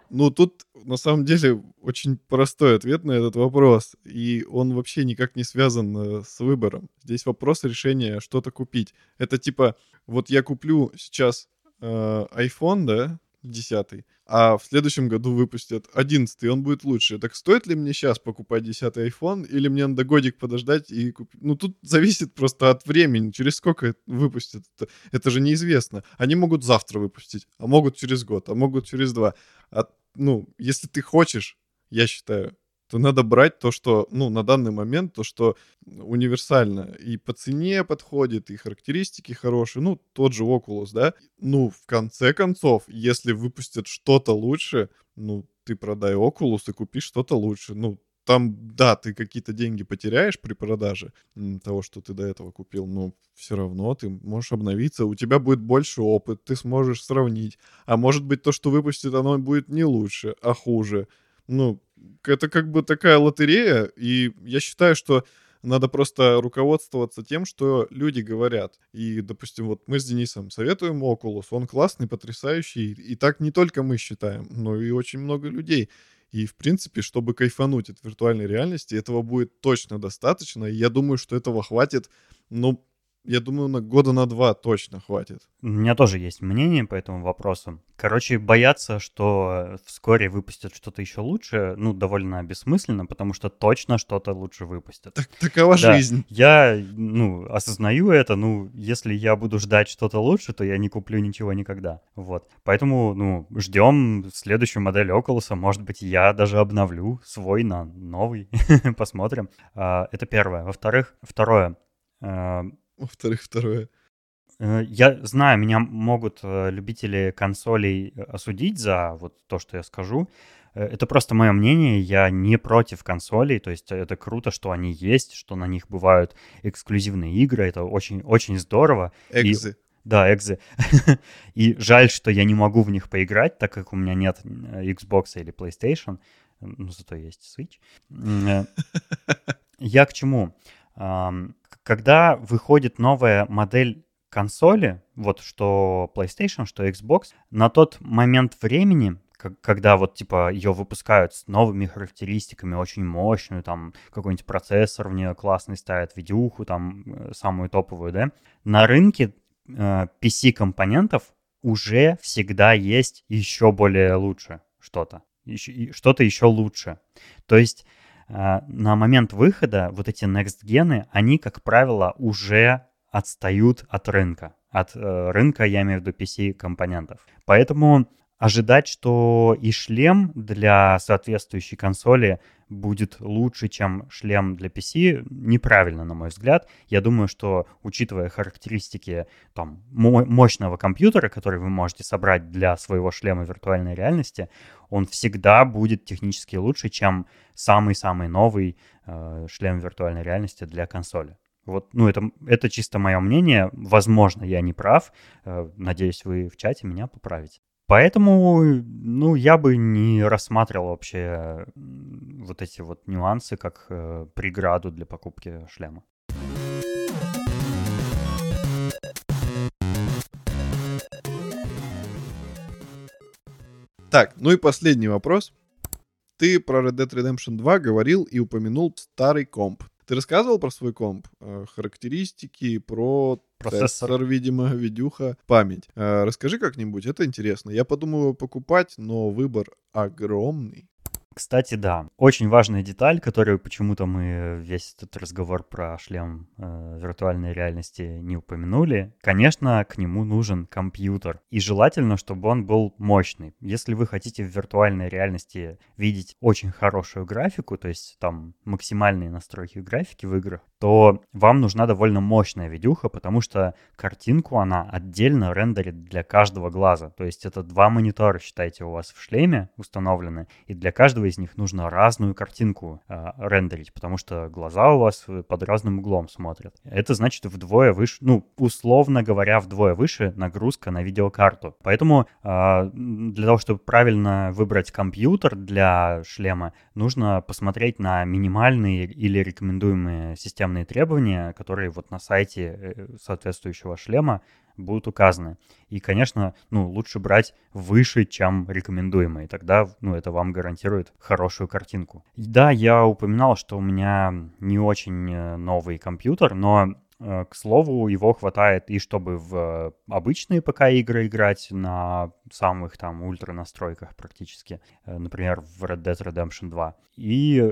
Ну, тут на самом деле очень простой ответ на этот вопрос, и он вообще никак не связан э, с выбором. Здесь вопрос решения что-то купить. Это типа, вот я куплю сейчас э, iPhone, да, 10, а в следующем году выпустят 11, он будет лучше. Так стоит ли мне сейчас покупать 10 iPhone, или мне надо годик подождать и купить? Ну, тут [LAUGHS] зависит просто от времени, через сколько выпустят. Это, это же неизвестно. Они могут завтра выпустить, а могут через год, а могут через два. А, ну, если ты хочешь, я считаю, то надо брать то, что, ну, на данный момент, то, что универсально и по цене подходит, и характеристики хорошие, ну, тот же Oculus, да. Ну, в конце концов, если выпустят что-то лучше, ну, ты продай Oculus и купи что-то лучше. Ну, там, да, ты какие-то деньги потеряешь при продаже того, что ты до этого купил, но все равно ты можешь обновиться, у тебя будет больше опыт, ты сможешь сравнить. А может быть, то, что выпустит, оно будет не лучше, а хуже. Ну, это как бы такая лотерея, и я считаю, что надо просто руководствоваться тем, что люди говорят. И, допустим, вот мы с Денисом советуем Oculus, он классный, потрясающий, и так не только мы считаем, но и очень много людей. И, в принципе, чтобы кайфануть от виртуальной реальности, этого будет точно достаточно. И я думаю, что этого хватит, ну, я думаю, на года на два точно хватит. У меня тоже есть мнение по этому вопросу. Короче, бояться, что вскоре выпустят что-то еще лучше, ну, довольно бессмысленно, потому что точно что-то лучше выпустят. Так, такова Да, жизнь. Я, ну, осознаю это, ну, если я буду ждать что-то лучше, то я не куплю ничего никогда. Вот. Поэтому, ну, ждем следующую модель Oculus. Может быть, я даже обновлю свой на новый. [LAUGHS] Посмотрим. А, Это первое. Во-вторых, второе. [LAUGHS] Во-вторых, второе. Э, Я знаю, меня могут э, любители консолей э, осудить за вот то, что я скажу. Это просто мое мнение, я не против консолей, то есть это круто, что они есть, что на них бывают эксклюзивные игры, это очень, очень здорово. Экзы. Да, экзы. [LAUGHS] И жаль, что я не могу в них поиграть, так как у меня нет Xbox или PlayStation, но зато есть Switch. [LAUGHS] Я к чему? Когда выходит новая модель консоли, вот что PlayStation, что Xbox, на тот момент времени, когда вот типа ее выпускают с новыми характеристиками, очень мощную, там какой-нибудь процессор в нее классный ставят, видюху там э, самую топовую, да, на рынке э, PC-компонентов уже всегда есть еще более лучше что-то. Что-то еще лучше. То есть на момент выхода вот эти next-гены, они, как правило, уже отстают от рынка. От э, рынка, я имею в виду PC-компонентов. Поэтому ожидать, что и шлем для соответствующей консоли будет лучше, чем шлем для PC, неправильно, на мой взгляд. Я думаю, что, учитывая характеристики там, мо- мощного компьютера, который вы можете собрать для своего шлема виртуальной реальности, он всегда будет технически лучше, чем самый-самый новый э, шлем виртуальной реальности для консоли. Вот, ну, это, это чисто мое мнение. Возможно, я не прав. Э, Надеюсь, вы в чате меня поправите. Поэтому, ну, я бы не рассматривал вообще вот эти вот нюансы как э, преграду для покупки шлема. Так, ну и последний вопрос. Ты про Red Dead Redemption 2 говорил и упомянул старый комп. Ты рассказывал про свой комп? Э, Характеристики, про Процессор. процессор, видимо, видюха, память. Э, Расскажи как-нибудь, это интересно. Я подумаю его покупать, но выбор огромный. Кстати, да, очень важная деталь, которую почему-то мы весь этот разговор про шлем э, виртуальной реальности не упомянули. Конечно, к нему нужен компьютер. И желательно, чтобы он был мощный. Если вы хотите в виртуальной реальности видеть очень хорошую графику, то есть там максимальные настройки графики в играх, то вам нужна довольно мощная видюха, потому что картинку она отдельно рендерит для каждого глаза. То есть это два монитора, считайте, у вас в шлеме установлены, и для каждого из них нужно разную картинку э, рендерить, потому что глаза у вас э, под разным углом смотрят. Это значит вдвое выше, ну, условно говоря, вдвое выше нагрузка на видеокарту. Поэтому э, для того, чтобы правильно выбрать компьютер для шлема, нужно посмотреть на минимальные или рекомендуемые системные требования, которые вот на сайте э, соответствующего шлема будут указаны. И, конечно, ну, лучше брать выше, чем рекомендуемые. Тогда, ну, это вам гарантирует хорошую картинку. Да, я упоминал, что у меня не очень э, новый компьютер, но к слову, его хватает и чтобы в обычные ПК-игры играть на самых там ультра настройках практически, э, например, в Red Dead Redemption 2. И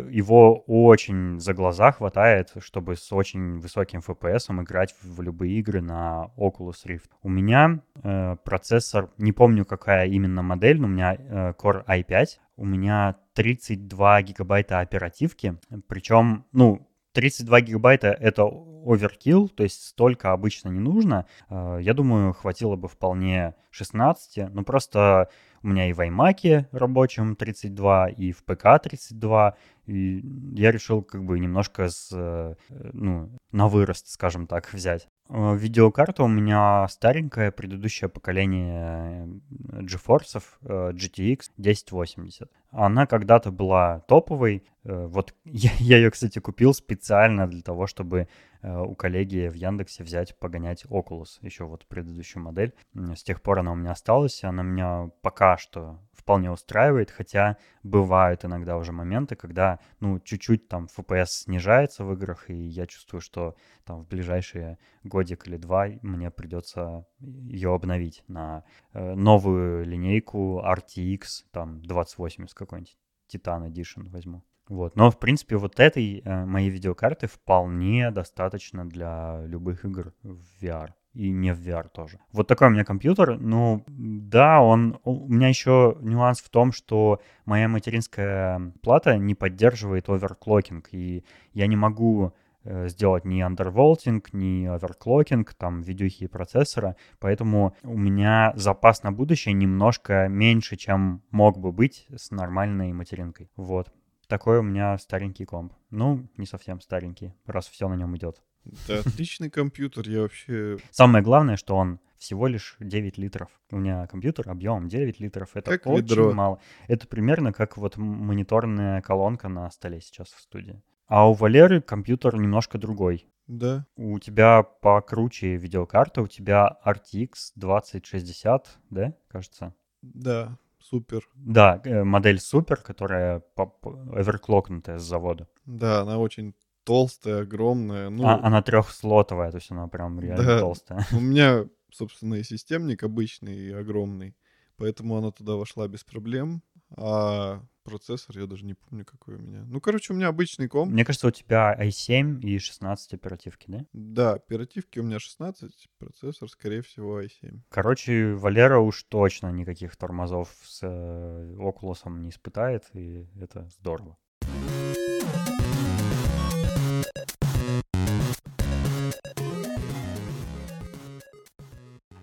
его очень за глаза хватает, чтобы с очень высоким FPS играть в любые игры на Oculus Rift. У меня э, процессор, не помню какая именно модель, но у меня э, Core i5, у меня 32 гигабайта оперативки, причем, ну, 32 гигабайта — это оверкилл, то есть столько обычно не нужно. Э, Я думаю, хватило бы вполне 16, но просто у меня и в iMac рабочем 32, и в ПК 32, и я решил как бы немножко с, э, ну, на вырост, скажем так, взять. Э, Видеокарта у меня старенькая, предыдущее поколение э, GeForce э, GTX 1080. Она когда-то была топовой. Э, Вот [LAUGHS] я, я ее, кстати, купил специально для того, чтобы у коллеги в Яндексе взять, погонять Oculus, еще вот предыдущую модель. С тех пор она у меня осталась, она меня пока что вполне устраивает, хотя бывают иногда уже моменты, когда, ну, чуть-чуть там FPS снижается в играх, и я чувствую, что там в ближайшие годик или два мне придется ее обновить на э, новую линейку RTX, там 2080 какой-нибудь, Titan Edition возьму. Вот. Но, в принципе, вот этой э, моей видеокарты вполне достаточно для любых игр в VR и не в VR тоже. Вот такой у меня компьютер. Ну, да, он... У меня еще нюанс в том, что моя материнская плата не поддерживает оверклокинг, и я не могу э, сделать ни андерволтинг, ни оверклокинг, там, видюхи и процессора, поэтому у меня запас на будущее немножко меньше, чем мог бы быть с нормальной материнкой. Вот. Такой у меня старенький комп. Ну, не совсем старенький, раз все на нем идет. Это отличный компьютер, я вообще... Самое главное, что он всего лишь 9 литров. У меня компьютер объемом 9 литров. Это Как очень ведро. мало. Это примерно как вот мониторная колонка на столе сейчас в студии. А у Валеры компьютер немножко другой. Да. У тебя покруче видеокарта, у тебя RTX 2060, да, кажется? Да, супер. Да, э, модель супер, которая оверклокнутая с завода. Да, она очень толстая, огромная. Ну, А, она трехслотовая, то есть она прям реально Да. толстая. у меня, собственно, и системник обычный, и огромный. Поэтому она туда вошла без проблем. А процессор, я даже не помню, какой у меня. Ну, короче, у меня обычный комп. Мне кажется, у тебя i7 и 16 оперативки, да? Да, оперативки у меня 16, процессор, скорее всего, i7. Короче, Валера уж точно никаких тормозов с э, Oculus не испытает, и это здорово.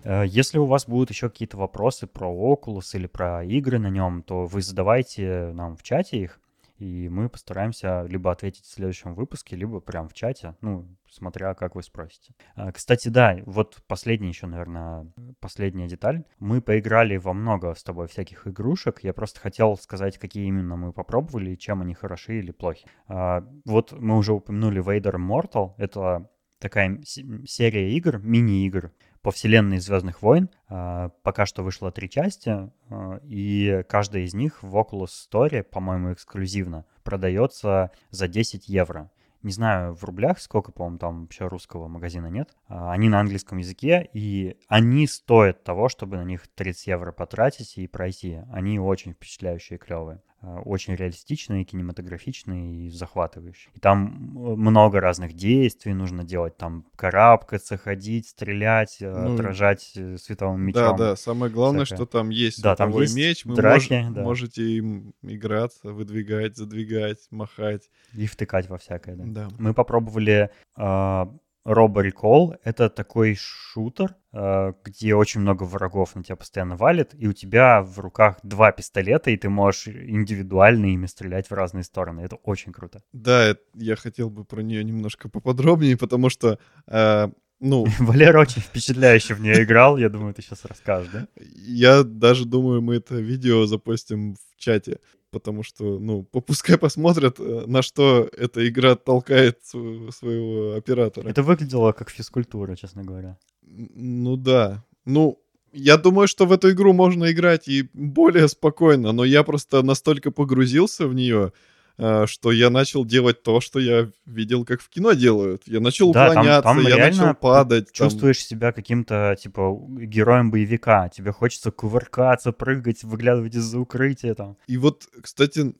Если у вас будут еще какие-то вопросы про Oculus или про игры на нем, то вы задавайте нам в чате их, и мы постараемся либо ответить в следующем выпуске, либо прям в чате, ну, смотря как вы спросите. А, Кстати, да, вот последняя еще, наверное, последняя деталь. Мы поиграли во много с тобой всяких игрушек. Я просто хотел сказать, какие именно мы попробовали чем они хороши или плохи. А, Вот мы уже упомянули Vader Immortal. Это такая серия игр, мини-игр по вселенной Звездных войн. А, Пока что вышло три части, а, и каждая из них в Oculus Store, по-моему, эксклюзивно, продается за 10 евро. Не знаю в рублях сколько, по-моему, там вообще русского магазина нет. А, Они на английском языке, и они стоят того, чтобы на них 30 евро потратить и пройти. Они очень впечатляющие и клевые. А, Очень реалистичные, кинематографичные и захватывающие. И там м, много разных действий нужно делать. Там карабкаться, ходить, стрелять, э, Ну, отражать э, световым Да, мечом. да, самое главное, всякое. что там есть Да, там есть меч, вы драки, мож- да. можете им играться, выдвигать, задвигать, махать. И втыкать во всякое, да. Да. Мы попробовали э, Robo Recall. Это такой шутер, э, где очень много врагов на тебя постоянно валит, и у тебя в руках два пистолета, и ты можешь индивидуально ими стрелять в разные стороны. Это очень круто. Да, я хотел бы про нее немножко поподробнее, потому что, э, ну, [LAUGHS] Валера очень впечатляюще в нее играл, я думаю, ты сейчас расскажешь, да? я даже думаю, мы это видео запостим в чате, потому что, ну, пускай посмотрят, э, на что эта игра толкает св- своего оператора. Это выглядело как физкультура, честно говоря. Ну да. Ну, я думаю, что в эту игру можно играть и более спокойно, но я просто настолько погрузился в нее, что я начал делать то, что я видел, как в кино делают. Я начал Да, там- уклоняться, там я реально начал падать. там. Чувствуешь себя каким-то, типа, героем боевика. Тебе хочется кувыркаться, прыгать, выглядывать из-за укрытия там. И вот, кстати,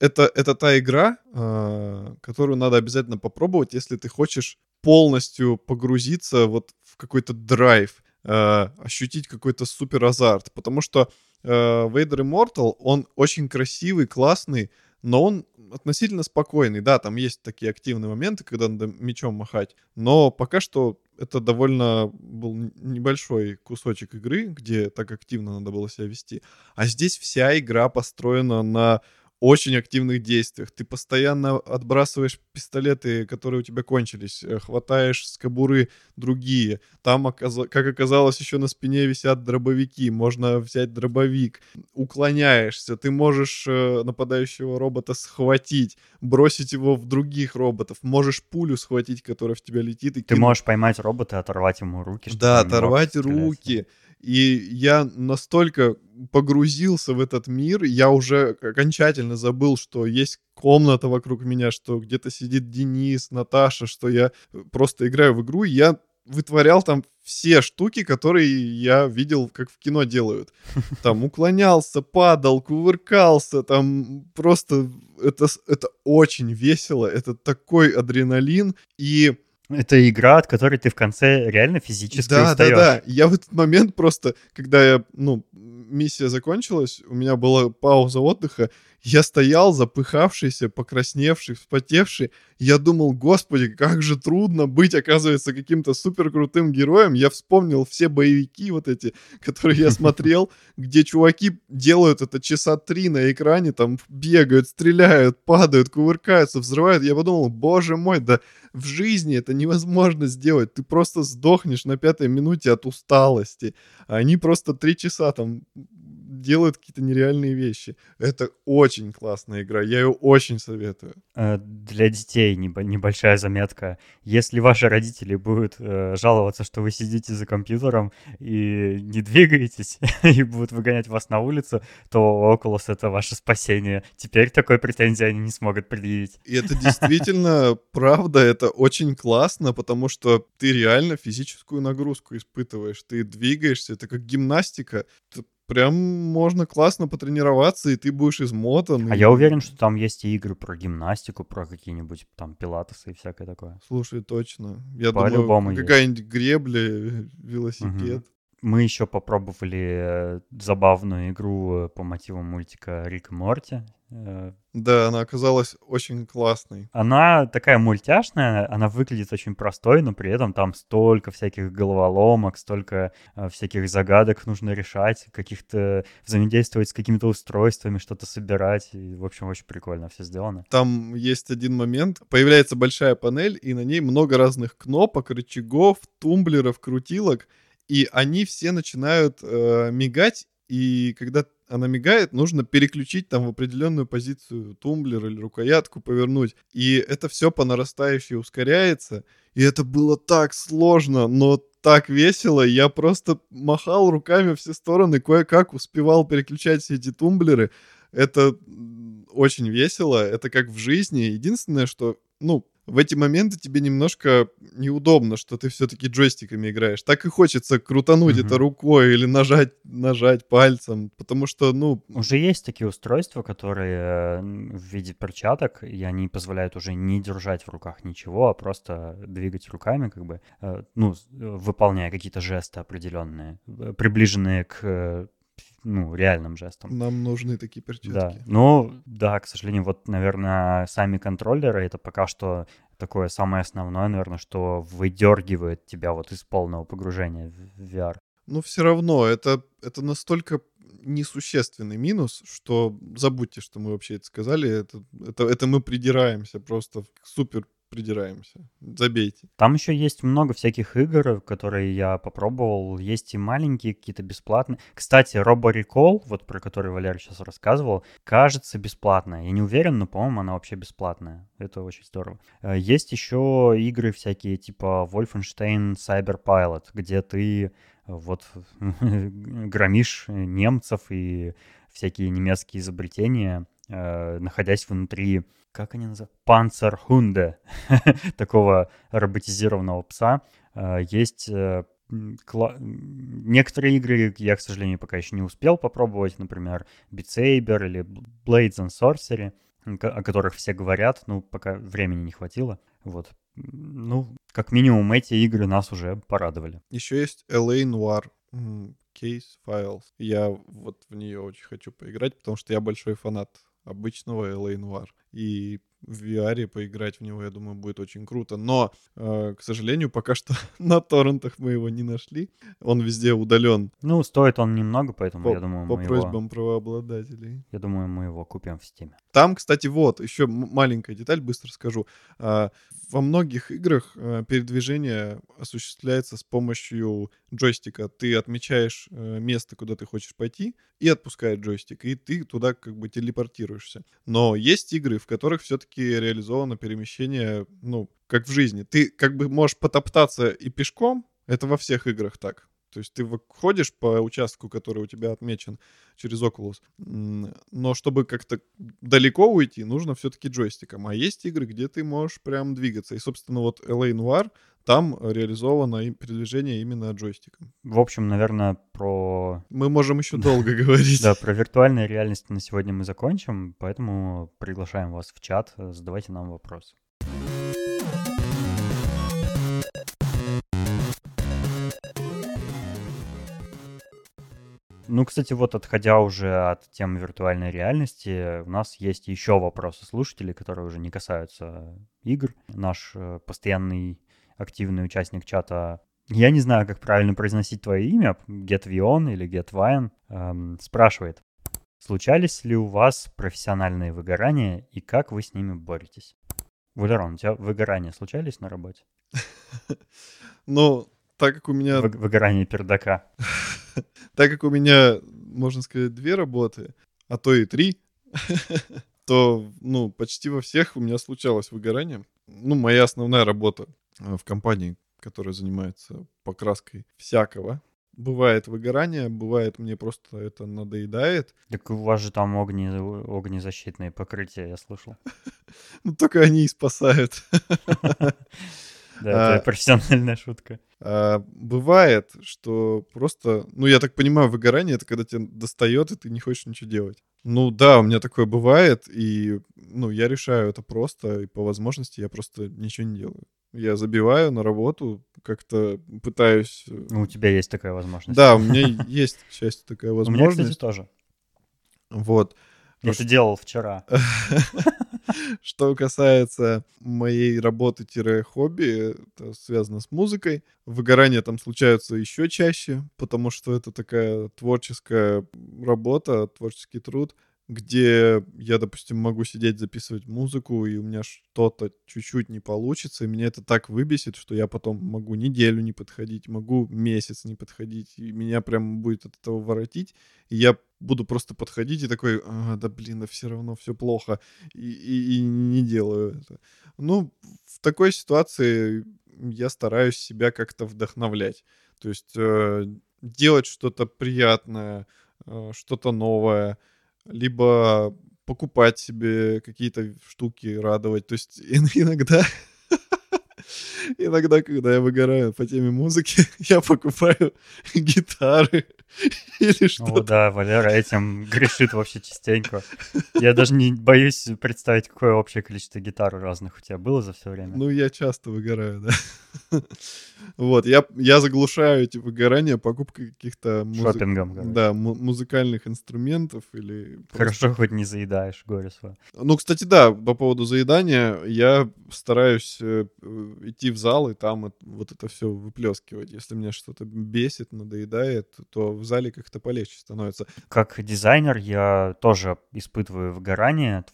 это, это та игра, а, которую надо обязательно попробовать, если ты хочешь полностью погрузиться вот в какой-то драйв, а, ощутить какой-то супер азарт. Потому что Vader Immortal, он очень красивый, классный, но он относительно спокойный. Да, там есть такие активные моменты, когда надо мечом махать, но пока что это довольно был небольшой кусочек игры, где так активно надо было себя вести. А здесь вся игра построена на очень активных действиях. Ты постоянно отбрасываешь пистолеты, которые у тебя кончились, э, хватаешь с кобуры другие. Там, как оказалось, еще на спине висят дробовики. Можно взять дробовик. Уклоняешься. Ты можешь э, нападающего робота схватить, бросить его в других роботов. Можешь пулю схватить, которая в тебя летит. И Ты кинуть можешь поймать робота и оторвать ему руки. да, оторвать руки. И я настолько погрузился в этот мир, я уже окончательно забыл, что есть комната вокруг меня, что где-то сидит Денис, Наташа, что я просто играю в игру, и я вытворял там все штуки, которые я видел, как в кино делают. [LAUGHS] Там уклонялся, падал, кувыркался, там просто это, это очень весело, это такой адреналин, и это игра, от которой ты в конце реально физически да, устаешь. Да, да, Я в этот момент просто, когда я, ну, миссия закончилась, у меня была пауза отдыха, я стоял запыхавшийся, покрасневший, вспотевший. Я думал, господи, как же трудно быть, оказывается, каким-то супер крутым героем. Я вспомнил все боевики вот эти, [LAUGHS] которые я смотрел, где чуваки делают это часа три на экране, там бегают, стреляют, падают, кувыркаются, взрывают. Я подумал, боже мой, да в жизни это невозможно сделать. Ты просто сдохнешь на пятой минуте от усталости. А они просто три часа там делают какие-то нереальные вещи. Это очень классная игра, я ее очень советую. Э, для детей небольшая заметка. Если ваши родители будут э, жаловаться, что вы сидите за компьютером и не двигаетесь, [LAUGHS] и будут выгонять вас на улицу, то Oculus — это ваше спасение. Теперь такой претензии они не смогут предъявить. И это действительно [LAUGHS] правда, это очень классно, потому что ты реально физическую нагрузку испытываешь, ты двигаешься, это как гимнастика прям можно классно потренироваться, и ты будешь измотан. А и... я уверен, что там есть и игры про гимнастику, про какие-нибудь там пилатесы и всякое такое. Слушай, точно. Я думаю, какая-нибудь гребля, [LAUGHS] велосипед. Угу. Мы еще попробовали э, забавную игру э, по мотивам мультика Рик и Морти. Э, да, она оказалась очень классной. Она такая мультяшная, она выглядит очень простой, но при этом там столько всяких головоломок, столько всяких загадок нужно решать, каких-то взаимодействовать с какими-то устройствами, что-то собирать. И, в общем, очень прикольно все сделано. Там есть один момент. Появляется большая панель, и на ней много разных кнопок, рычагов, тумблеров, крутилок — и они все начинают э, мигать, и когда она мигает, нужно переключить там в определенную позицию тумблер или рукоятку повернуть. И это все по нарастающей ускоряется. И это было так сложно, но так весело. Я просто махал руками все стороны, кое-как успевал переключать все эти тумблеры. Это очень весело, это как в жизни. Единственное, что, ну, в эти моменты тебе немножко неудобно, что ты все-таки джойстиками играешь. Так и хочется крутануть mm-hmm. это рукой или нажать, нажать пальцем, потому что, ну... Уже есть такие устройства, которые в виде перчаток, и они позволяют уже не держать в руках ничего, а просто двигать руками, как бы, э, ну, выполняя какие-то жесты определенные, э, приближенные к ну, реальным жестом. Нам нужны такие перчатки. Да. Ну, да, к сожалению, вот, наверное, сами контроллеры — это пока что такое самое основное, наверное, что выдергивает тебя вот из полного погружения в VR. Ну, все равно, это, это настолько несущественный минус, что забудьте, что мы вообще это сказали. Это, это, это мы придираемся просто к супер придираемся. Забейте. Там еще есть много всяких игр, которые я попробовал. Есть и маленькие, какие-то бесплатные. Кстати, Robo Recall, вот про который Валерий сейчас рассказывал, кажется бесплатная. Я не уверен, но, по-моему, она вообще бесплатная. Это очень здорово. Э, есть еще игры всякие типа Wolfenstein Cyber Pilot, где ты э, вот [LAUGHS] громишь немцев и всякие немецкие изобретения, э, находясь внутри как они называют? Панцерхунде, [LAUGHS] такого роботизированного пса. А, есть э, кла... некоторые игры я, к сожалению, пока еще не успел попробовать, например, Beat Saber или Blades and Sorcery, о которых все говорят, ну, пока времени не хватило. Вот. Ну, как минимум, эти игры нас уже порадовали. Еще есть LA Noir, Case Files. Я вот в нее очень хочу поиграть, потому что я большой фанат обычного LA Noir. И в VR поиграть в него, я думаю, будет очень круто. Но, э, к сожалению, пока что [LAUGHS] на торрентах мы его не нашли. Он везде удален. Ну, стоит он немного, поэтому по, я думаю, по мы просьбам его... правообладателей. Я думаю, мы его купим в Steam. Там, кстати, вот, еще маленькая деталь, быстро скажу. Э, во многих играх э, передвижение осуществляется с помощью джойстика. Ты отмечаешь э, место, куда ты хочешь пойти, и отпускает джойстик, и ты туда как бы телепортируешься. Но есть игры, в которых все-таки реализовано перемещение, ну, как в жизни. Ты как бы можешь потоптаться и пешком, это во всех играх так. То есть ты ходишь по участку, который у тебя отмечен через Oculus, но чтобы как-то далеко уйти, нужно все-таки джойстиком. А есть игры, где ты можешь прям двигаться. И, собственно, вот LA Noir, там реализовано передвижение именно джойстиком. В общем, наверное, про... Мы можем еще [LAUGHS] долго говорить. Да, [LAUGHS] про виртуальную реальность на сегодня мы закончим, поэтому приглашаем вас в чат, задавайте нам вопросы. Ну, кстати, вот отходя уже от темы виртуальной реальности, у нас есть еще вопросы слушателей, которые уже не касаются игр. Наш э, постоянный активный участник чата, я не знаю, как правильно произносить твое имя, GetVion или GetVine, эм, спрашивает, случались ли у вас профессиональные выгорания и как вы с ними боретесь? Валерон, у тебя выгорания случались на работе? [LAUGHS] Ну, так как у меня... Выгорание пердака. [LAUGHS] [LAUGHS] Так как у меня, можно сказать, две работы, а то и три, [LAUGHS] то, ну, почти во всех у меня случалось выгорание. Ну, моя основная работа э, в компании, которая занимается покраской всякого. Бывает выгорание, бывает мне просто это надоедает. Так у вас же там огне, огнезащитные покрытия, я слышал. [LAUGHS] Ну, только они и спасают. Да, это а, профессиональная шутка. А, бывает, что просто, ну, я так понимаю, выгорание — это когда тебя достает, и ты не хочешь ничего делать. Ну да, у меня такое бывает, и, ну, я решаю это просто, и по возможности я просто ничего не делаю. Я забиваю на работу, как-то пытаюсь... Э, ну, у тебя есть такая возможность. Да, у меня [LAUGHS] есть, к счастью, такая возможность. У меня, кстати, тоже. Вот. Я это делал вчера. [LAUGHS] Что касается моей работы-хобби, это связано с музыкой. Выгорания там случаются еще чаще, потому что это такая творческая работа, творческий труд где я, допустим, могу сидеть, записывать музыку, и у меня что-то чуть-чуть не получится, и меня это так выбесит, что я потом могу неделю не подходить, могу месяц не подходить, и меня прям будет от этого воротить, и я буду просто подходить и такой, а, да блин, да все равно все плохо, и, и, и не делаю это. Ну, в такой ситуации я стараюсь себя как-то вдохновлять, то есть э, делать что-то приятное, э, что-то новое, либо покупать себе какие-то штуки, радовать. То есть [LAUGHS] иногда, [LAUGHS] иногда, когда я выгораю по теме музыки, [LAUGHS] я покупаю гитары [LAUGHS] или что-то. О, да, Валера этим [LAUGHS] грешит вообще частенько. Я даже не боюсь представить, какое общее количество гитар разных у тебя было за все время. Ну, я часто выгораю, да. [LAUGHS] Вот, я, я заглушаю эти выгорания покупкой каких-то... Музы... Да, музыкальных инструментов или... Хорошо, хоть не заедаешь горе свое. Ну, кстати, да, по поводу заедания, я стараюсь э, идти в зал и там вот это все выплескивать. Если меня что-то бесит, надоедает, то в зале как-то полегче становится. Как дизайнер я тоже испытываю выгорание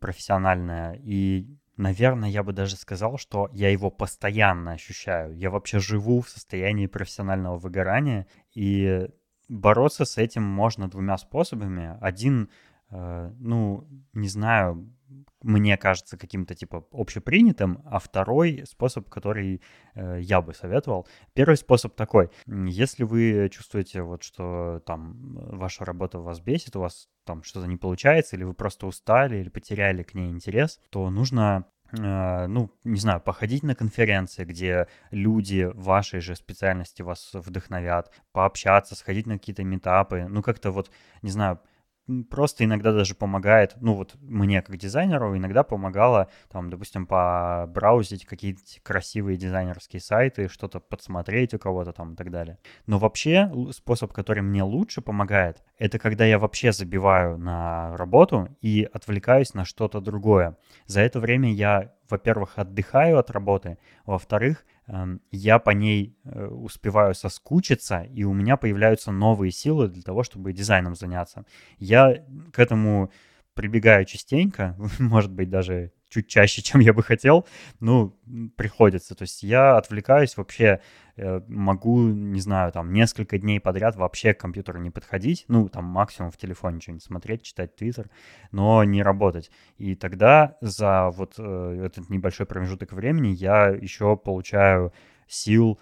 профессиональное, и Наверное, я бы даже сказал, что я его постоянно ощущаю. Я вообще живу в состоянии профессионального выгорания, и бороться с этим можно двумя способами. Один, э, ну, не знаю, мне кажется каким-то типа общепринятым, а второй способ, который э, я бы советовал. Первый способ такой: если вы чувствуете вот что там ваша работа вас бесит, у вас там что-то не получается, или вы просто устали, или потеряли к ней интерес, то нужно э, ну, не знаю, походить на конференции, где люди вашей же специальности вас вдохновят, пообщаться, сходить на какие-то метапы, ну, как-то вот, не знаю, просто иногда даже помогает, ну вот мне как дизайнеру иногда помогало, там, допустим, побраузить какие-то красивые дизайнерские сайты, что-то подсмотреть у кого-то там и так далее. Но вообще способ, который мне лучше помогает, это когда я вообще забиваю на работу и отвлекаюсь на что-то другое. За это время я, во-первых, отдыхаю от работы, во-вторых, Эм, я по ней э, успеваю соскучиться, и у меня появляются новые силы для того, чтобы дизайном заняться. Я к этому прибегаю частенько, [LAUGHS] может быть, даже чуть чаще, [LAUGHS] чем я бы хотел, ну, приходится. То есть я отвлекаюсь вообще, могу, не знаю, там, несколько дней подряд вообще к компьютеру не подходить, ну, там, максимум в телефоне что-нибудь смотреть, читать твиттер, но не работать. И тогда за вот э, этот небольшой промежуток времени я еще получаю сил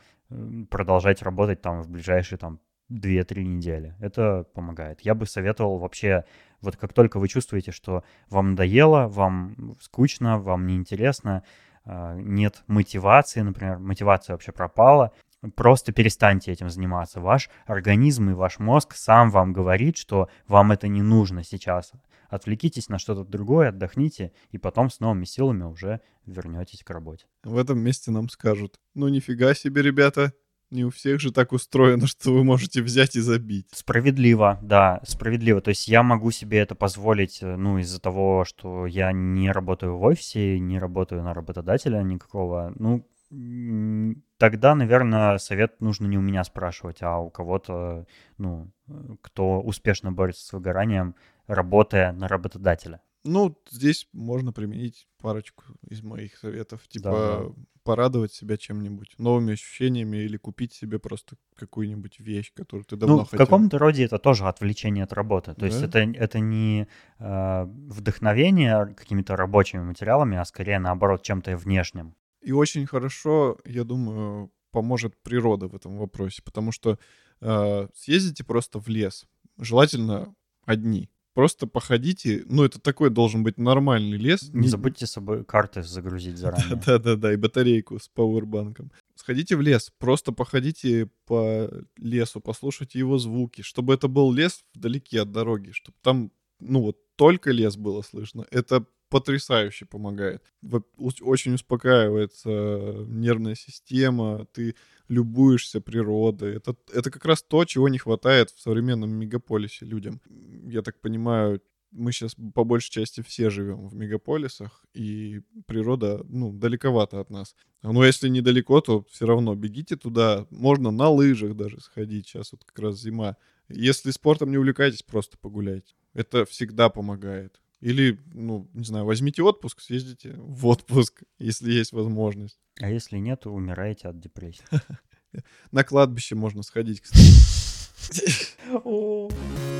продолжать работать там в ближайшие там 2-3 недели. Это помогает. Я бы советовал вообще, вот как только вы чувствуете, что вам надоело, вам скучно, вам неинтересно, а, нет мотивации, например, мотивация вообще пропала, просто перестаньте этим заниматься. Ваш организм и ваш мозг сам вам говорит, что вам это не нужно сейчас. Отвлекитесь на что-то другое, отдохните, и потом с новыми силами уже вернетесь к работе. В этом месте нам скажут, ну нифига себе, ребята, не у всех же так устроено, [LAUGHS] что вы можете взять и забить. Справедливо, да, справедливо. То есть я могу себе это позволить, э, ну, из-за того, что я не работаю в офисе, не работаю на работодателя никакого. Ну, тогда, наверное, совет нужно не у меня спрашивать, а у кого-то, ну, э, кто успешно борется с выгоранием, работая на работодателя. Ну, здесь можно применить парочку из моих советов. Типа да. порадовать себя чем-нибудь, новыми ощущениями или купить себе просто какую-нибудь вещь, которую ты давно ну, хотел. в каком-то роде это тоже отвлечение от работы. То да? есть это, это не э, вдохновение какими-то рабочими материалами, а скорее наоборот чем-то внешним. И очень хорошо, я думаю, поможет природа в этом вопросе, потому что э, съездите просто в лес, желательно одни, Просто походите. Ну, это такой должен быть нормальный лес. Не забудьте с собой карты загрузить заранее. [LAUGHS] Да-да-да, и батарейку с пауэрбанком. Сходите в лес, просто походите по лесу, послушайте его звуки, чтобы это был лес вдалеке от дороги, чтобы там, ну вот, только лес было слышно. Это потрясающе помогает. Очень успокаивается нервная система, ты любуешься природой. Это, это как раз то, чего не хватает в современном мегаполисе людям. Я так понимаю, мы сейчас по большей части все живем в мегаполисах, и природа, ну, далековато от нас. Но если недалеко, то все равно бегите туда. Можно на лыжах даже сходить. Сейчас вот как раз зима. Если спортом не увлекаетесь, просто погуляйте. Это всегда помогает. Или, ну, не знаю, возьмите отпуск, съездите в отпуск, [LAUGHS] если есть возможность. А если нет, умираете от депрессии. [LAUGHS] На кладбище можно сходить, кстати. [LAUGHS]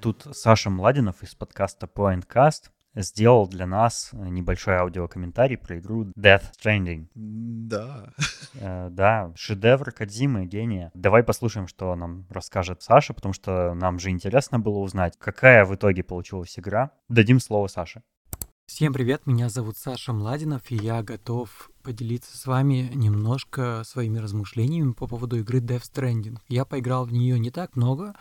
Тут Саша Младинов из подкаста Pointcast сделал для нас небольшой аудиокомментарий про игру Death Stranding. Да. Э, да, шедевр Кадзимы, гения. Давай послушаем, что нам расскажет Саша, потому что нам же интересно было узнать, какая в итоге получилась игра. Дадим слово Саше. Всем привет, меня зовут Саша Младинов, и я готов поделиться с вами немножко своими размышлениями по поводу игры Death Stranding. Я поиграл в нее не так много,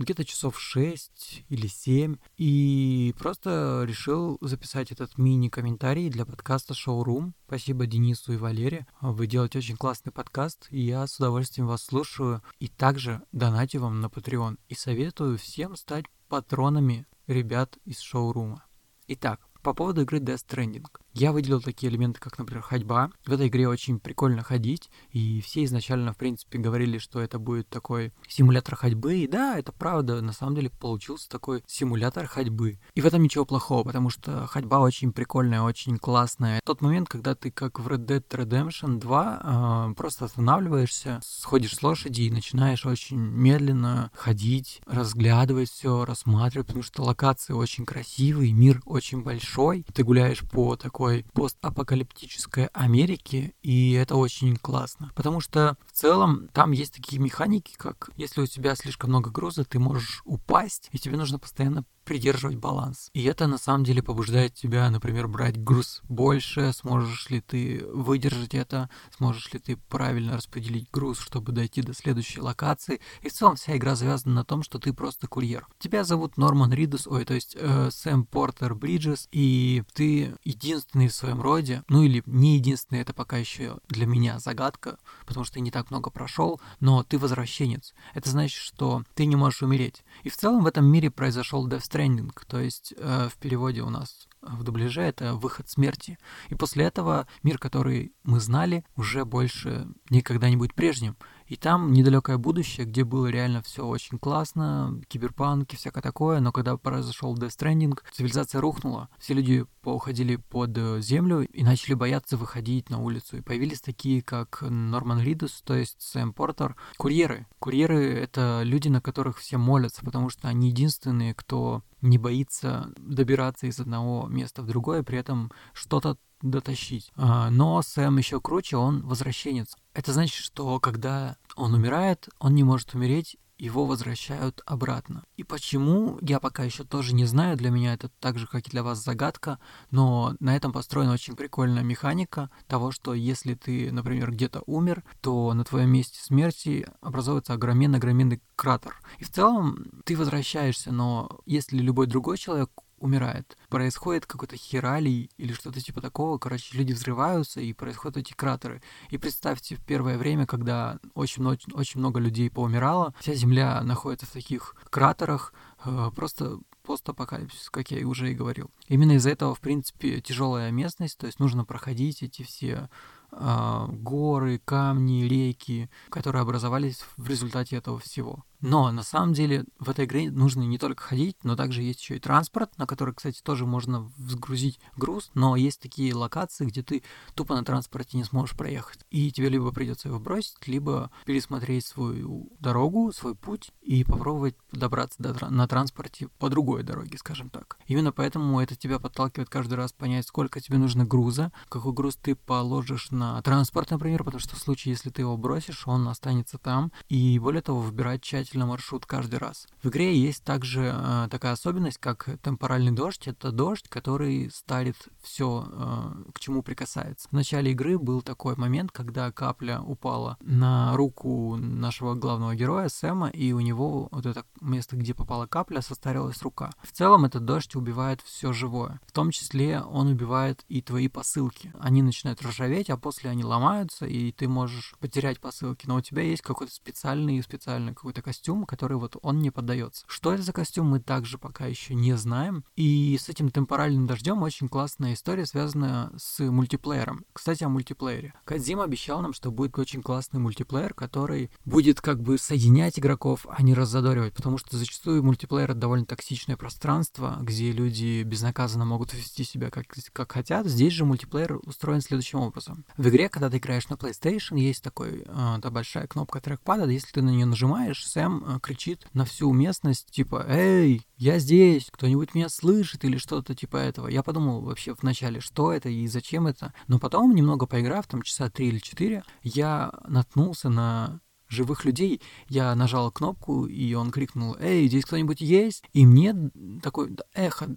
где-то часов 6 или 7, и просто решил записать этот мини-комментарий для подкаста Showroom. Спасибо Денису и Валере. Вы делаете очень классный подкаст, и я с удовольствием вас слушаю. И также донатю вам на Patreon. И советую всем стать патронами ребят из шоурума. Итак, по поводу игры Death Stranding. Я выделил такие элементы, как, например, ходьба. В этой игре очень прикольно ходить, и все изначально, в принципе, говорили, что это будет такой симулятор ходьбы, и да, это правда, на самом деле получился такой симулятор ходьбы. И в этом ничего плохого, потому что ходьба очень прикольная, очень классная. Тот момент, когда ты, как в Red Dead Redemption 2, э, а, просто останавливаешься, сходишь с лошади и начинаешь очень медленно ходить, разглядывать все, рассматривать, потому что локации очень красивые, мир очень большой. Ты гуляешь по такой такой постапокалиптической Америки, и это очень классно. Потому что в целом там есть такие механики, как если у тебя слишком много груза, ты можешь упасть, и тебе нужно постоянно придерживать баланс. И это на самом деле побуждает тебя, например, брать груз больше, сможешь ли ты выдержать это, сможешь ли ты правильно распределить груз, чтобы дойти до следующей локации. И в целом вся игра завязана на том, что ты просто курьер. Тебя зовут Норман Ридус, ой, то есть э, Сэм Портер Бриджес, и ты единственный в своем роде, ну или не единственный, это пока еще для меня загадка, потому что я не так много прошел, но ты возвращенец. Это значит, что ты не можешь умереть. И в целом в этом мире произошел Death Stranding, то есть э, в переводе у нас в дубляже это выход смерти. И после этого мир, который мы знали, уже больше никогда не будет прежним. И там недалекое будущее, где было реально все очень классно, киберпанк и всякое такое, но когда произошел Death Stranding, цивилизация рухнула, все люди уходили под э, землю и начали бояться выходить на улицу. И появились такие, как Норман Ридус, то есть Сэм Портер, курьеры. Курьеры — это люди, на которых все молятся, потому что они единственные, кто не боится добираться из одного места в другое, при этом что-то дотащить. А, но Сэм еще круче, он возвращенец. Это значит, что когда он умирает, он не может умереть, его возвращают обратно. И почему, я пока еще тоже не знаю, для меня это так же, как и для вас загадка, но на этом построена очень прикольная механика того, что если ты, например, где-то умер, то на твоем месте смерти образуется огроменный-огроменный кратер. И в целом ты возвращаешься, но если любой другой человек умирает. Происходит какой-то хералий или что-то типа такого. Короче, люди взрываются, и происходят эти кратеры. И представьте, в первое время, когда очень, очень, очень много людей поумирало, вся Земля находится в таких кратерах, э, просто постапокалипсис, как я уже и говорил. Именно из-за этого, в принципе, тяжелая местность, то есть нужно проходить эти все э, горы, камни, реки, которые образовались в результате этого всего. Но на самом деле в этой игре нужно не только ходить, но также есть еще и транспорт, на который, кстати, тоже можно сгрузить груз, но есть такие локации, где ты тупо на транспорте не сможешь проехать. И тебе либо придется его бросить, либо пересмотреть свою дорогу, свой путь и попробовать добраться до, на транспорте по другой дороге, скажем так. Именно поэтому это тебя подталкивает каждый раз понять, сколько тебе нужно груза, какой груз ты положишь на транспорт, например, потому что в случае, если ты его бросишь, он останется там. И более того, выбирать тщательно обязательно маршрут каждый раз. В игре есть также э, такая особенность, как темпоральный дождь. Это дождь, который старит все, э, к чему прикасается. В начале игры был такой момент, когда капля упала на руку нашего главного героя Сэма, и у него вот это место, где попала капля, состарилась рука. В целом этот дождь убивает все живое. В том числе он убивает и твои посылки. Они начинают ржаветь, а после они ломаются, и ты можешь потерять посылки. Но у тебя есть какой-то специальный, специальный какой-то костюм, костюм, который вот он не поддается. Что это за костюм, мы также пока еще не знаем. И с этим темпоральным дождем очень классная история, связанная с мультиплеером. Кстати, о мультиплеере. Кадзима обещал нам, что будет очень классный мультиплеер, который будет как бы соединять игроков, а не раззадоривать, потому что зачастую мультиплеер — это довольно токсичное пространство, где люди безнаказанно могут вести себя как, как хотят. Здесь же мультиплеер устроен следующим образом. В игре, когда ты играешь на PlayStation, есть такой, э, та большая кнопка трекпада, если ты на нее нажимаешь, Сэм прям э, кричит на всю местность, типа, «Эй, я здесь, кто-нибудь меня слышит?» или что-то типа этого. Я подумал вообще вначале, что это и зачем это. Но потом, немного поиграв, там часа три или четыре, я наткнулся на живых людей. Я нажал кнопку, и он крикнул, «Эй, здесь кто-нибудь есть?» И мне такой эхо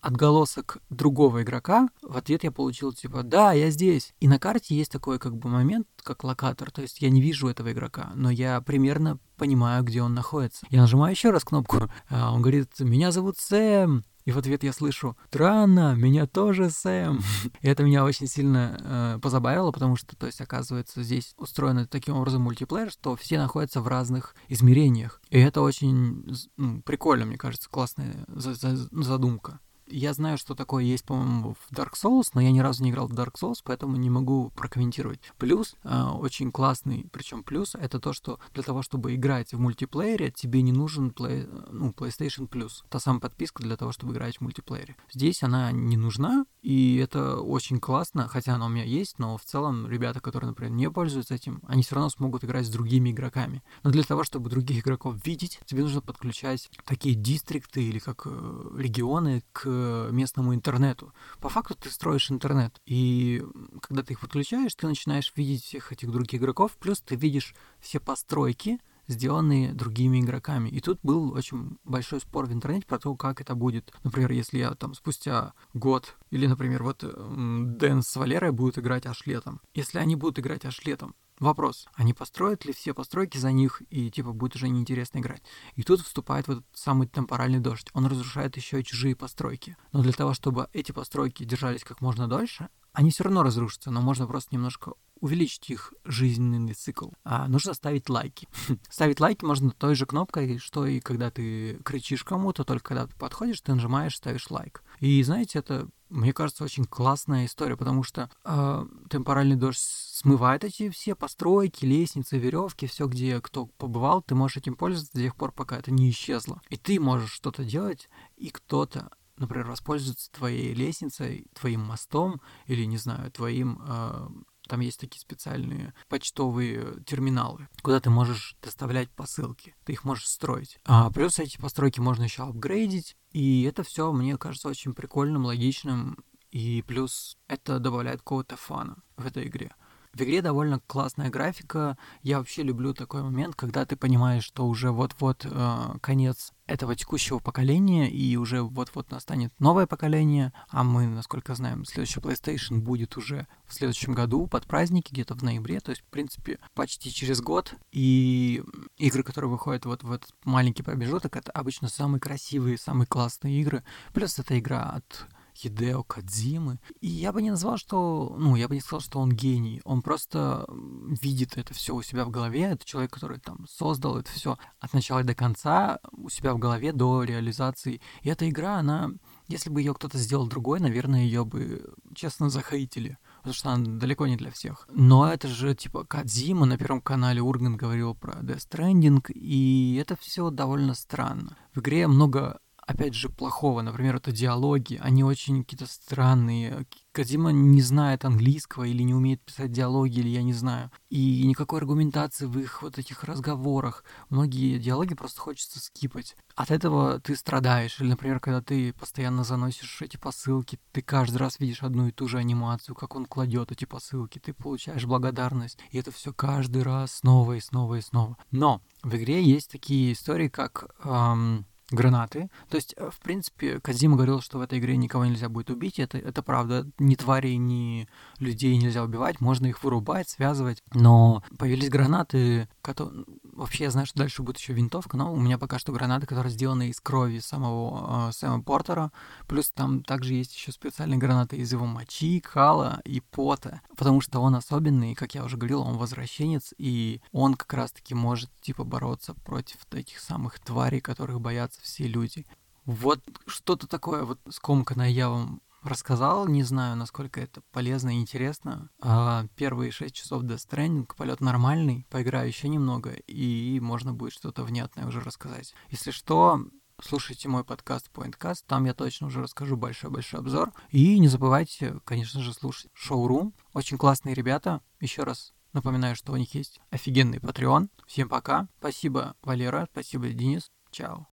отголосок другого игрока, в ответ я получил типа «Да, я здесь». И на карте есть такой как бы момент, как локатор, то есть я не вижу этого игрока, но я примерно понимаю, где он находится. Я нажимаю еще раз кнопку, а он говорит «Меня зовут Сэм». И в ответ я слышу «Странно, меня тоже Сэм». И это меня очень сильно э, позабавило, потому что, то есть, оказывается, здесь устроено таким образом мультиплеер, что все находятся в разных измерениях. И это очень ну, прикольно, мне кажется, классная задумка. Я знаю, что такое есть, по-моему, в Dark Souls, но я ни разу не играл в Dark Souls, поэтому не могу прокомментировать. Плюс, э, очень классный, причем плюс, это то, что для того, чтобы играть в мультиплеере, тебе не нужен play, ну, PlayStation Plus. Та самая подписка для того, чтобы играть в мультиплеере. Здесь она не нужна, и это очень классно, хотя она у меня есть, но в целом ребята, которые, например, не пользуются этим, они все равно смогут играть с другими игроками. Но для того, чтобы других игроков видеть, тебе нужно подключать такие дистрикты или как э, регионы к местному интернету. По факту ты строишь интернет, и когда ты их подключаешь, ты начинаешь видеть всех этих других игроков, плюс ты видишь все постройки, сделанные другими игроками. И тут был очень большой спор в интернете про то, как это будет. Например, если я там спустя год, или, например, вот Дэн с Валерой будут играть аж летом. Если они будут играть аж летом, Вопрос, они построят ли все постройки за них, и типа будет уже неинтересно играть. И тут вступает вот этот самый темпоральный дождь. Он разрушает еще и чужие постройки. Но для того, чтобы эти постройки держались как можно дольше, они все равно разрушатся, но можно просто немножко увеличить их жизненный цикл. А нужно ставить лайки. [LAUGHS] Ставить лайки можно той же кнопкой, что и когда ты кричишь кому-то, только когда ты подходишь, ты нажимаешь, ставишь лайк. И знаете, это мне кажется, очень классная история, потому что э, темпоральный дождь смывает эти все постройки, лестницы, веревки, все, где кто побывал, ты можешь этим пользоваться до тех пор, пока это не исчезло. И ты можешь что-то делать, и кто-то например, воспользоваться твоей лестницей, твоим мостом или, не знаю, твоим э, там есть такие специальные почтовые терминалы, куда ты можешь доставлять посылки. Ты их можешь строить. А плюс эти постройки можно еще апгрейдить. И это все, мне кажется, очень прикольным, логичным. И плюс это добавляет какого-то фана в этой игре. В игре довольно классная графика. Я вообще люблю такой момент, когда ты понимаешь, что уже вот-вот э, конец этого текущего поколения, и уже вот-вот настанет новое поколение, а мы, насколько знаем, следующий PlayStation будет уже в следующем году, под праздники, где-то в ноябре, то есть, в принципе, почти через год, и игры, которые выходят вот в этот маленький промежуток, это обычно самые красивые, самые классные игры, плюс это игра от Хидео Кадзимы. И я бы не назвал, что... Ну, я бы не сказал, что он гений. Он просто видит это все у себя в голове. Это человек, который там создал это все от начала до конца у себя в голове до реализации. И эта игра, она... Если бы ее кто-то сделал другой, наверное, ее бы, честно, захейтили. Потому что она далеко не для всех. Но это же, типа, Кадзима на Первом канале Урган говорил про Death Stranding, и это все довольно странно. В игре много опять же, плохого. Например, это диалоги. Они очень какие-то странные. Кадима не знает английского или не умеет писать диалоги, или я не знаю. И никакой аргументации в их вот этих разговорах. Многие диалоги просто хочется скипать. От этого ты страдаешь. Или, например, когда ты постоянно заносишь эти посылки, ты каждый раз видишь одну и ту же анимацию, как он кладет эти посылки, ты получаешь благодарность. И это все каждый раз снова и снова и снова. Но в игре есть такие истории, как эм, гранаты. То есть, э, в принципе, Казима говорил, что в этой игре никого нельзя будет убить. Это, это правда. Ни тварей, ни людей нельзя убивать. Можно их вырубать, связывать. Но появились гранаты, которые... Вообще, я знаю, что дальше будет еще винтовка, но у меня пока что гранаты, которые сделаны из крови самого э, Сэма Портера. Плюс там также есть еще специальные гранаты из его мочи, кала и пота. Потому что он особенный, как я уже говорил, он возвращенец, и он как раз-таки может, типа, бороться против этих самых тварей, которых боятся все люди. Вот что-то такое вот скомканное я вам рассказал, не знаю, насколько это полезно и интересно. А первые шесть часов Death Stranding, полет нормальный, поиграю еще немного, и можно будет что-то внятное уже рассказать. Если что, слушайте мой подкаст Pointcast, там я точно уже расскажу большой-большой обзор. И не забывайте, конечно же, слушать шоурум. Очень классные ребята. Еще раз напоминаю, что у них есть офигенный Patreon. Всем пока. Спасибо, Валера. Спасибо, Денис. Чао.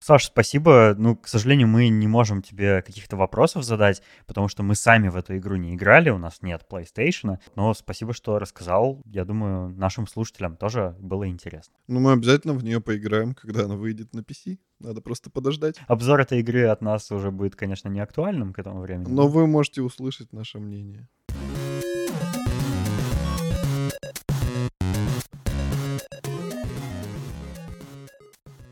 Саш, спасибо. Ну, к сожалению, мы не можем тебе каких-то вопросов задать, потому что мы сами в эту игру не играли, у нас нет PlayStation. Но спасибо, что рассказал. Я думаю, нашим слушателям тоже было интересно. Ну, мы обязательно в нее поиграем, когда она выйдет на PC. Надо просто подождать. Обзор этой игры от нас уже будет, конечно, не актуальным к этому времени. Но вы можете услышать наше мнение.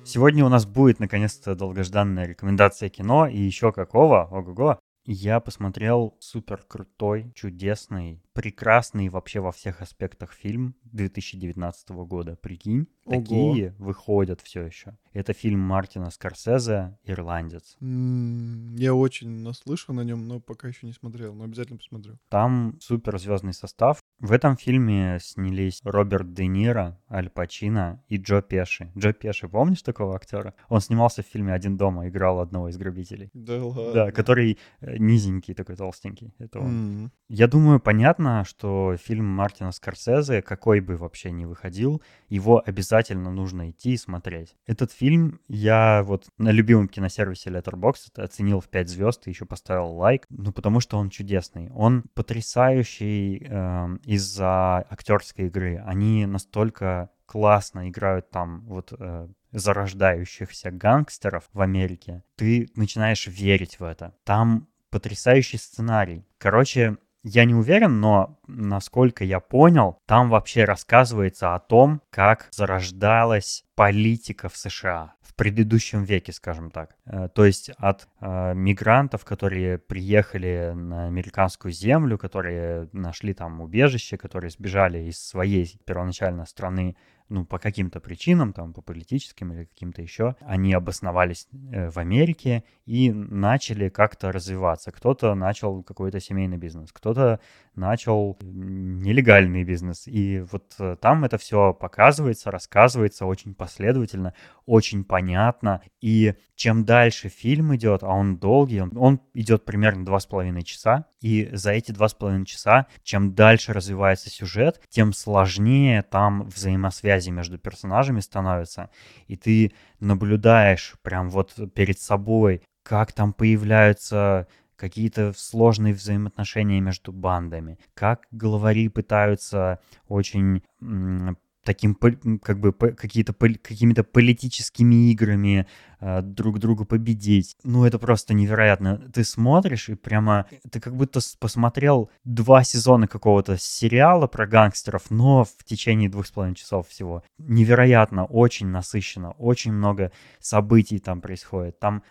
Сегодня у нас будет наконец-то долгожданная рекомендация кино, и еще какого, ого-го. Я посмотрел супер крутой, чудесный, прекрасный вообще во всех аспектах фильм 2019 года. Прикинь, Ого. такие выходят все еще. Это фильм Мартина Скорсезе «Ирландец». Mm, я очень наслышан о нем, но пока еще не смотрел, но обязательно посмотрю. Там супер звездный состав. В этом фильме снялись Роберт Де Ниро, Аль Пачино и Джо Пеши. Джо Пеши, помнишь такого актера? Он снимался в фильме «Один дома», играл одного из грабителей. Да ладно? Да, который э, низенький такой, толстенький. Это он. Mm. Я думаю, понятно, что фильм Мартина Скорсезе, какой бы вообще ни выходил, его обязательно нужно идти и смотреть. Этот фильм я вот на любимом киносервисе Letterboxd оценил в 5 звезд и еще поставил лайк, ну потому что он чудесный. Он потрясающий э, из-за актерской игры. Они настолько классно играют там вот э, зарождающихся гангстеров в Америке. Ты начинаешь верить в это. Там потрясающий сценарий. Короче, я не уверен, но насколько я понял, там вообще рассказывается о том, как зарождалась политика в США в предыдущем веке, скажем так. Э, то есть от э, мигрантов, которые приехали на американскую землю, которые нашли там убежище, которые сбежали из своей первоначально страны ну, по каким-то причинам, там, по политическим или каким-то еще, они обосновались э, в Америке и начали как-то развиваться. Кто-то начал какой-то семейный бизнес, кто-то начал нелегальный бизнес. И вот э, там это все показывается, рассказывается очень последовательно, очень понятно. И чем дальше фильм идет, а он долгий, он, он идет примерно два с половиной часа, и за эти два с половиной часа, чем дальше развивается сюжет, тем сложнее там взаимосвязи между персонажами становятся. И ты наблюдаешь прям вот перед собой, как там появляются какие-то сложные взаимоотношения между бандами, как главари пытаются очень таким как бы какие-то какими-то политическими играми э, друг друга победить. Ну, это просто невероятно. Ты смотришь и прямо ты как будто посмотрел два сезона какого-то сериала про гангстеров, но в течение двух с половиной часов всего. Невероятно, очень насыщенно, очень много событий там происходит. Там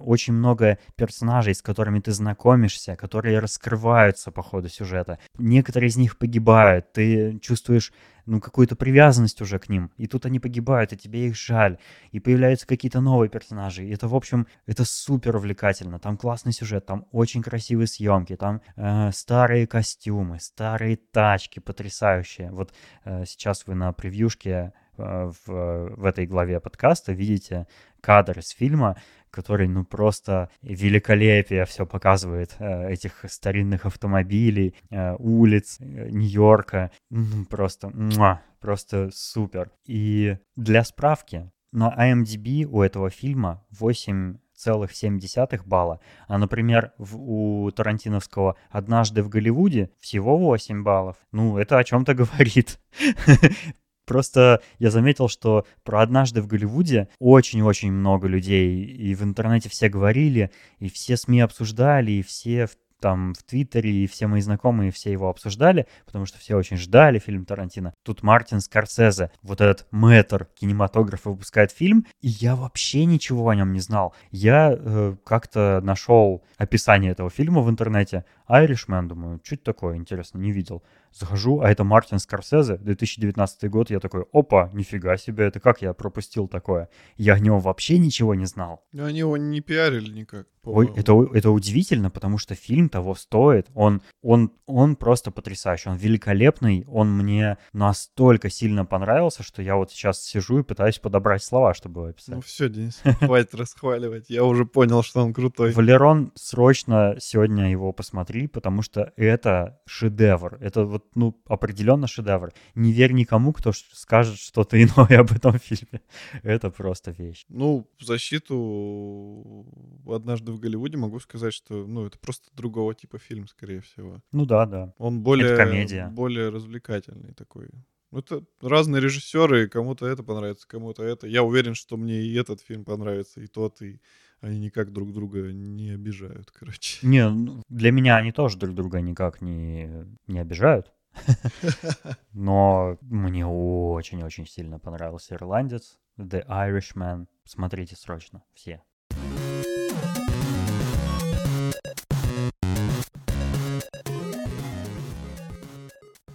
очень много персонажей, с которыми ты знакомишься, которые раскрываются по ходу сюжета. Некоторые из них погибают, ты чувствуешь ну, какую-то привязанность уже к ним. И тут они погибают, и тебе их жаль. И появляются какие-то новые персонажи. И это, в общем, это супер увлекательно. Там классный сюжет, там очень красивые съемки, там э, старые костюмы, старые тачки потрясающие. Вот э, сейчас вы на превьюшке э, в, в этой главе подкаста видите кадр из фильма, который, ну, просто великолепие все показывает э, этих старинных автомобилей, э, улиц э, Нью-Йорка. Ну, просто, муа, просто супер. И для справки, на IMDb у этого фильма 8 целых 8,7 балла, а, например, в, у Тарантиновского «Однажды в Голливуде» всего 8 баллов. Ну, это о чем-то говорит. [LAUGHS] Просто я заметил, что про «Однажды в Голливуде» очень-очень много людей, и в интернете все говорили, и все СМИ обсуждали, и все там в Твиттере, и все мои знакомые все его обсуждали, потому что все очень ждали фильм Тарантино. Тут Мартин Скорсезе, вот этот мэтр кинематографа выпускает фильм, и я вообще ничего о нем не знал. Я э, как-то нашел описание этого фильма в интернете, Irishman, думаю, это такое, интересно, не видел. Захожу, а это Мартин Скорсезе, 2019 год, я такой, опа, нифига себе, это как я пропустил такое? Я о нем вообще ничего не знал. Но они его не пиарили никак. Ой, это, это удивительно, потому что фильм того стоит. Он, он, он просто потрясающий, он великолепный, он мне настолько сильно понравился, что я вот сейчас сижу и пытаюсь подобрать слова, чтобы его описать. Ну все, Денис, хватит [LAUGHS] расхваливать, я уже понял, что он крутой. Валерон, срочно сегодня его посмотри, потому что это шедевр. Это вот, ну, определенно шедевр. Не верь никому, кто скажет что-то иное [LAUGHS] об этом фильме. Это просто вещь. Ну, в защиту однажды в Голливуде могу сказать, что, ну, это просто другого типа фильм, скорее всего. Ну да, да. Он более, это комедия. более развлекательный такой. Ну, это разные режиссеры, кому-то это понравится, кому-то это. Я уверен, что мне и этот фильм понравится, и тот, и они никак друг друга не обижают, короче. Не, ну, для меня они тоже друг друга никак не, не обижают. [LAUGHS] Но мне очень-очень сильно понравился «Ирландец», «The Irishman». Смотрите срочно, все.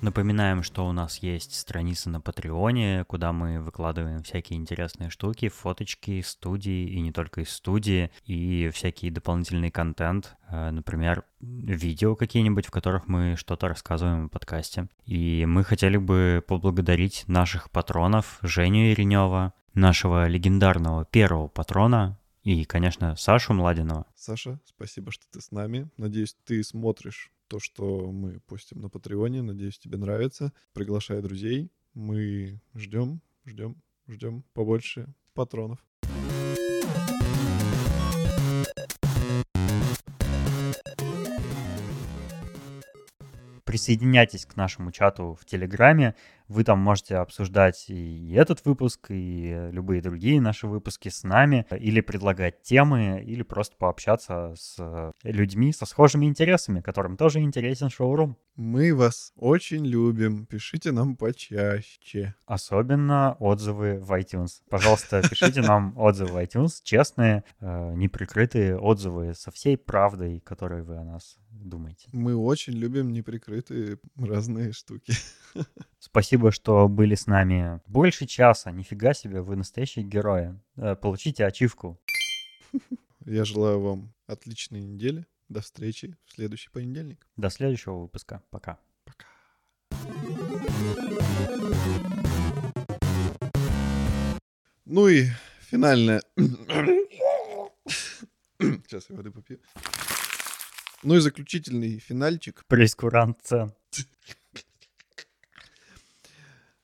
Напоминаем, что у нас есть страница на Патреоне, куда мы выкладываем всякие интересные штуки, фоточки студии, и не только из студии, и всякий дополнительный контент, э, например, видео какие-нибудь, в которых мы что-то рассказываем о подкасте. И мы хотели бы поблагодарить наших патронов, Женю Иринева, нашего легендарного первого патрона, и, конечно, Сашу Младинова. Саша, спасибо, что ты с нами. Надеюсь, ты смотришь то, что мы постим на Патреоне. Надеюсь, тебе нравится. Приглашай друзей. Мы ждем, ждем, ждем побольше патронов. Присоединяйтесь к нашему чату в Телеграме. Вы там можете обсуждать и этот выпуск, и любые другие наши выпуски с нами, или предлагать темы, или просто пообщаться с людьми со схожими интересами, которым тоже интересен шоурум. Мы вас очень любим. Пишите нам почаще. Особенно отзывы в iTunes. Пожалуйста, пишите нам отзывы в iTunes, честные, э, неприкрытые отзывы со всей правдой, которой вы о нас думаете? Мы очень любим неприкрытые разные штуки. Спасибо, что были с нами больше часа. Нифига себе, вы настоящие герои. Э, Получите ачивку. Я желаю вам отличной недели. До встречи в следующий понедельник. До следующего выпуска. Пока. Пока. Ну и финальная... [COUGHS] Сейчас я воды попью. Ну и заключительный финальчик. Прескурант цен. [LAUGHS]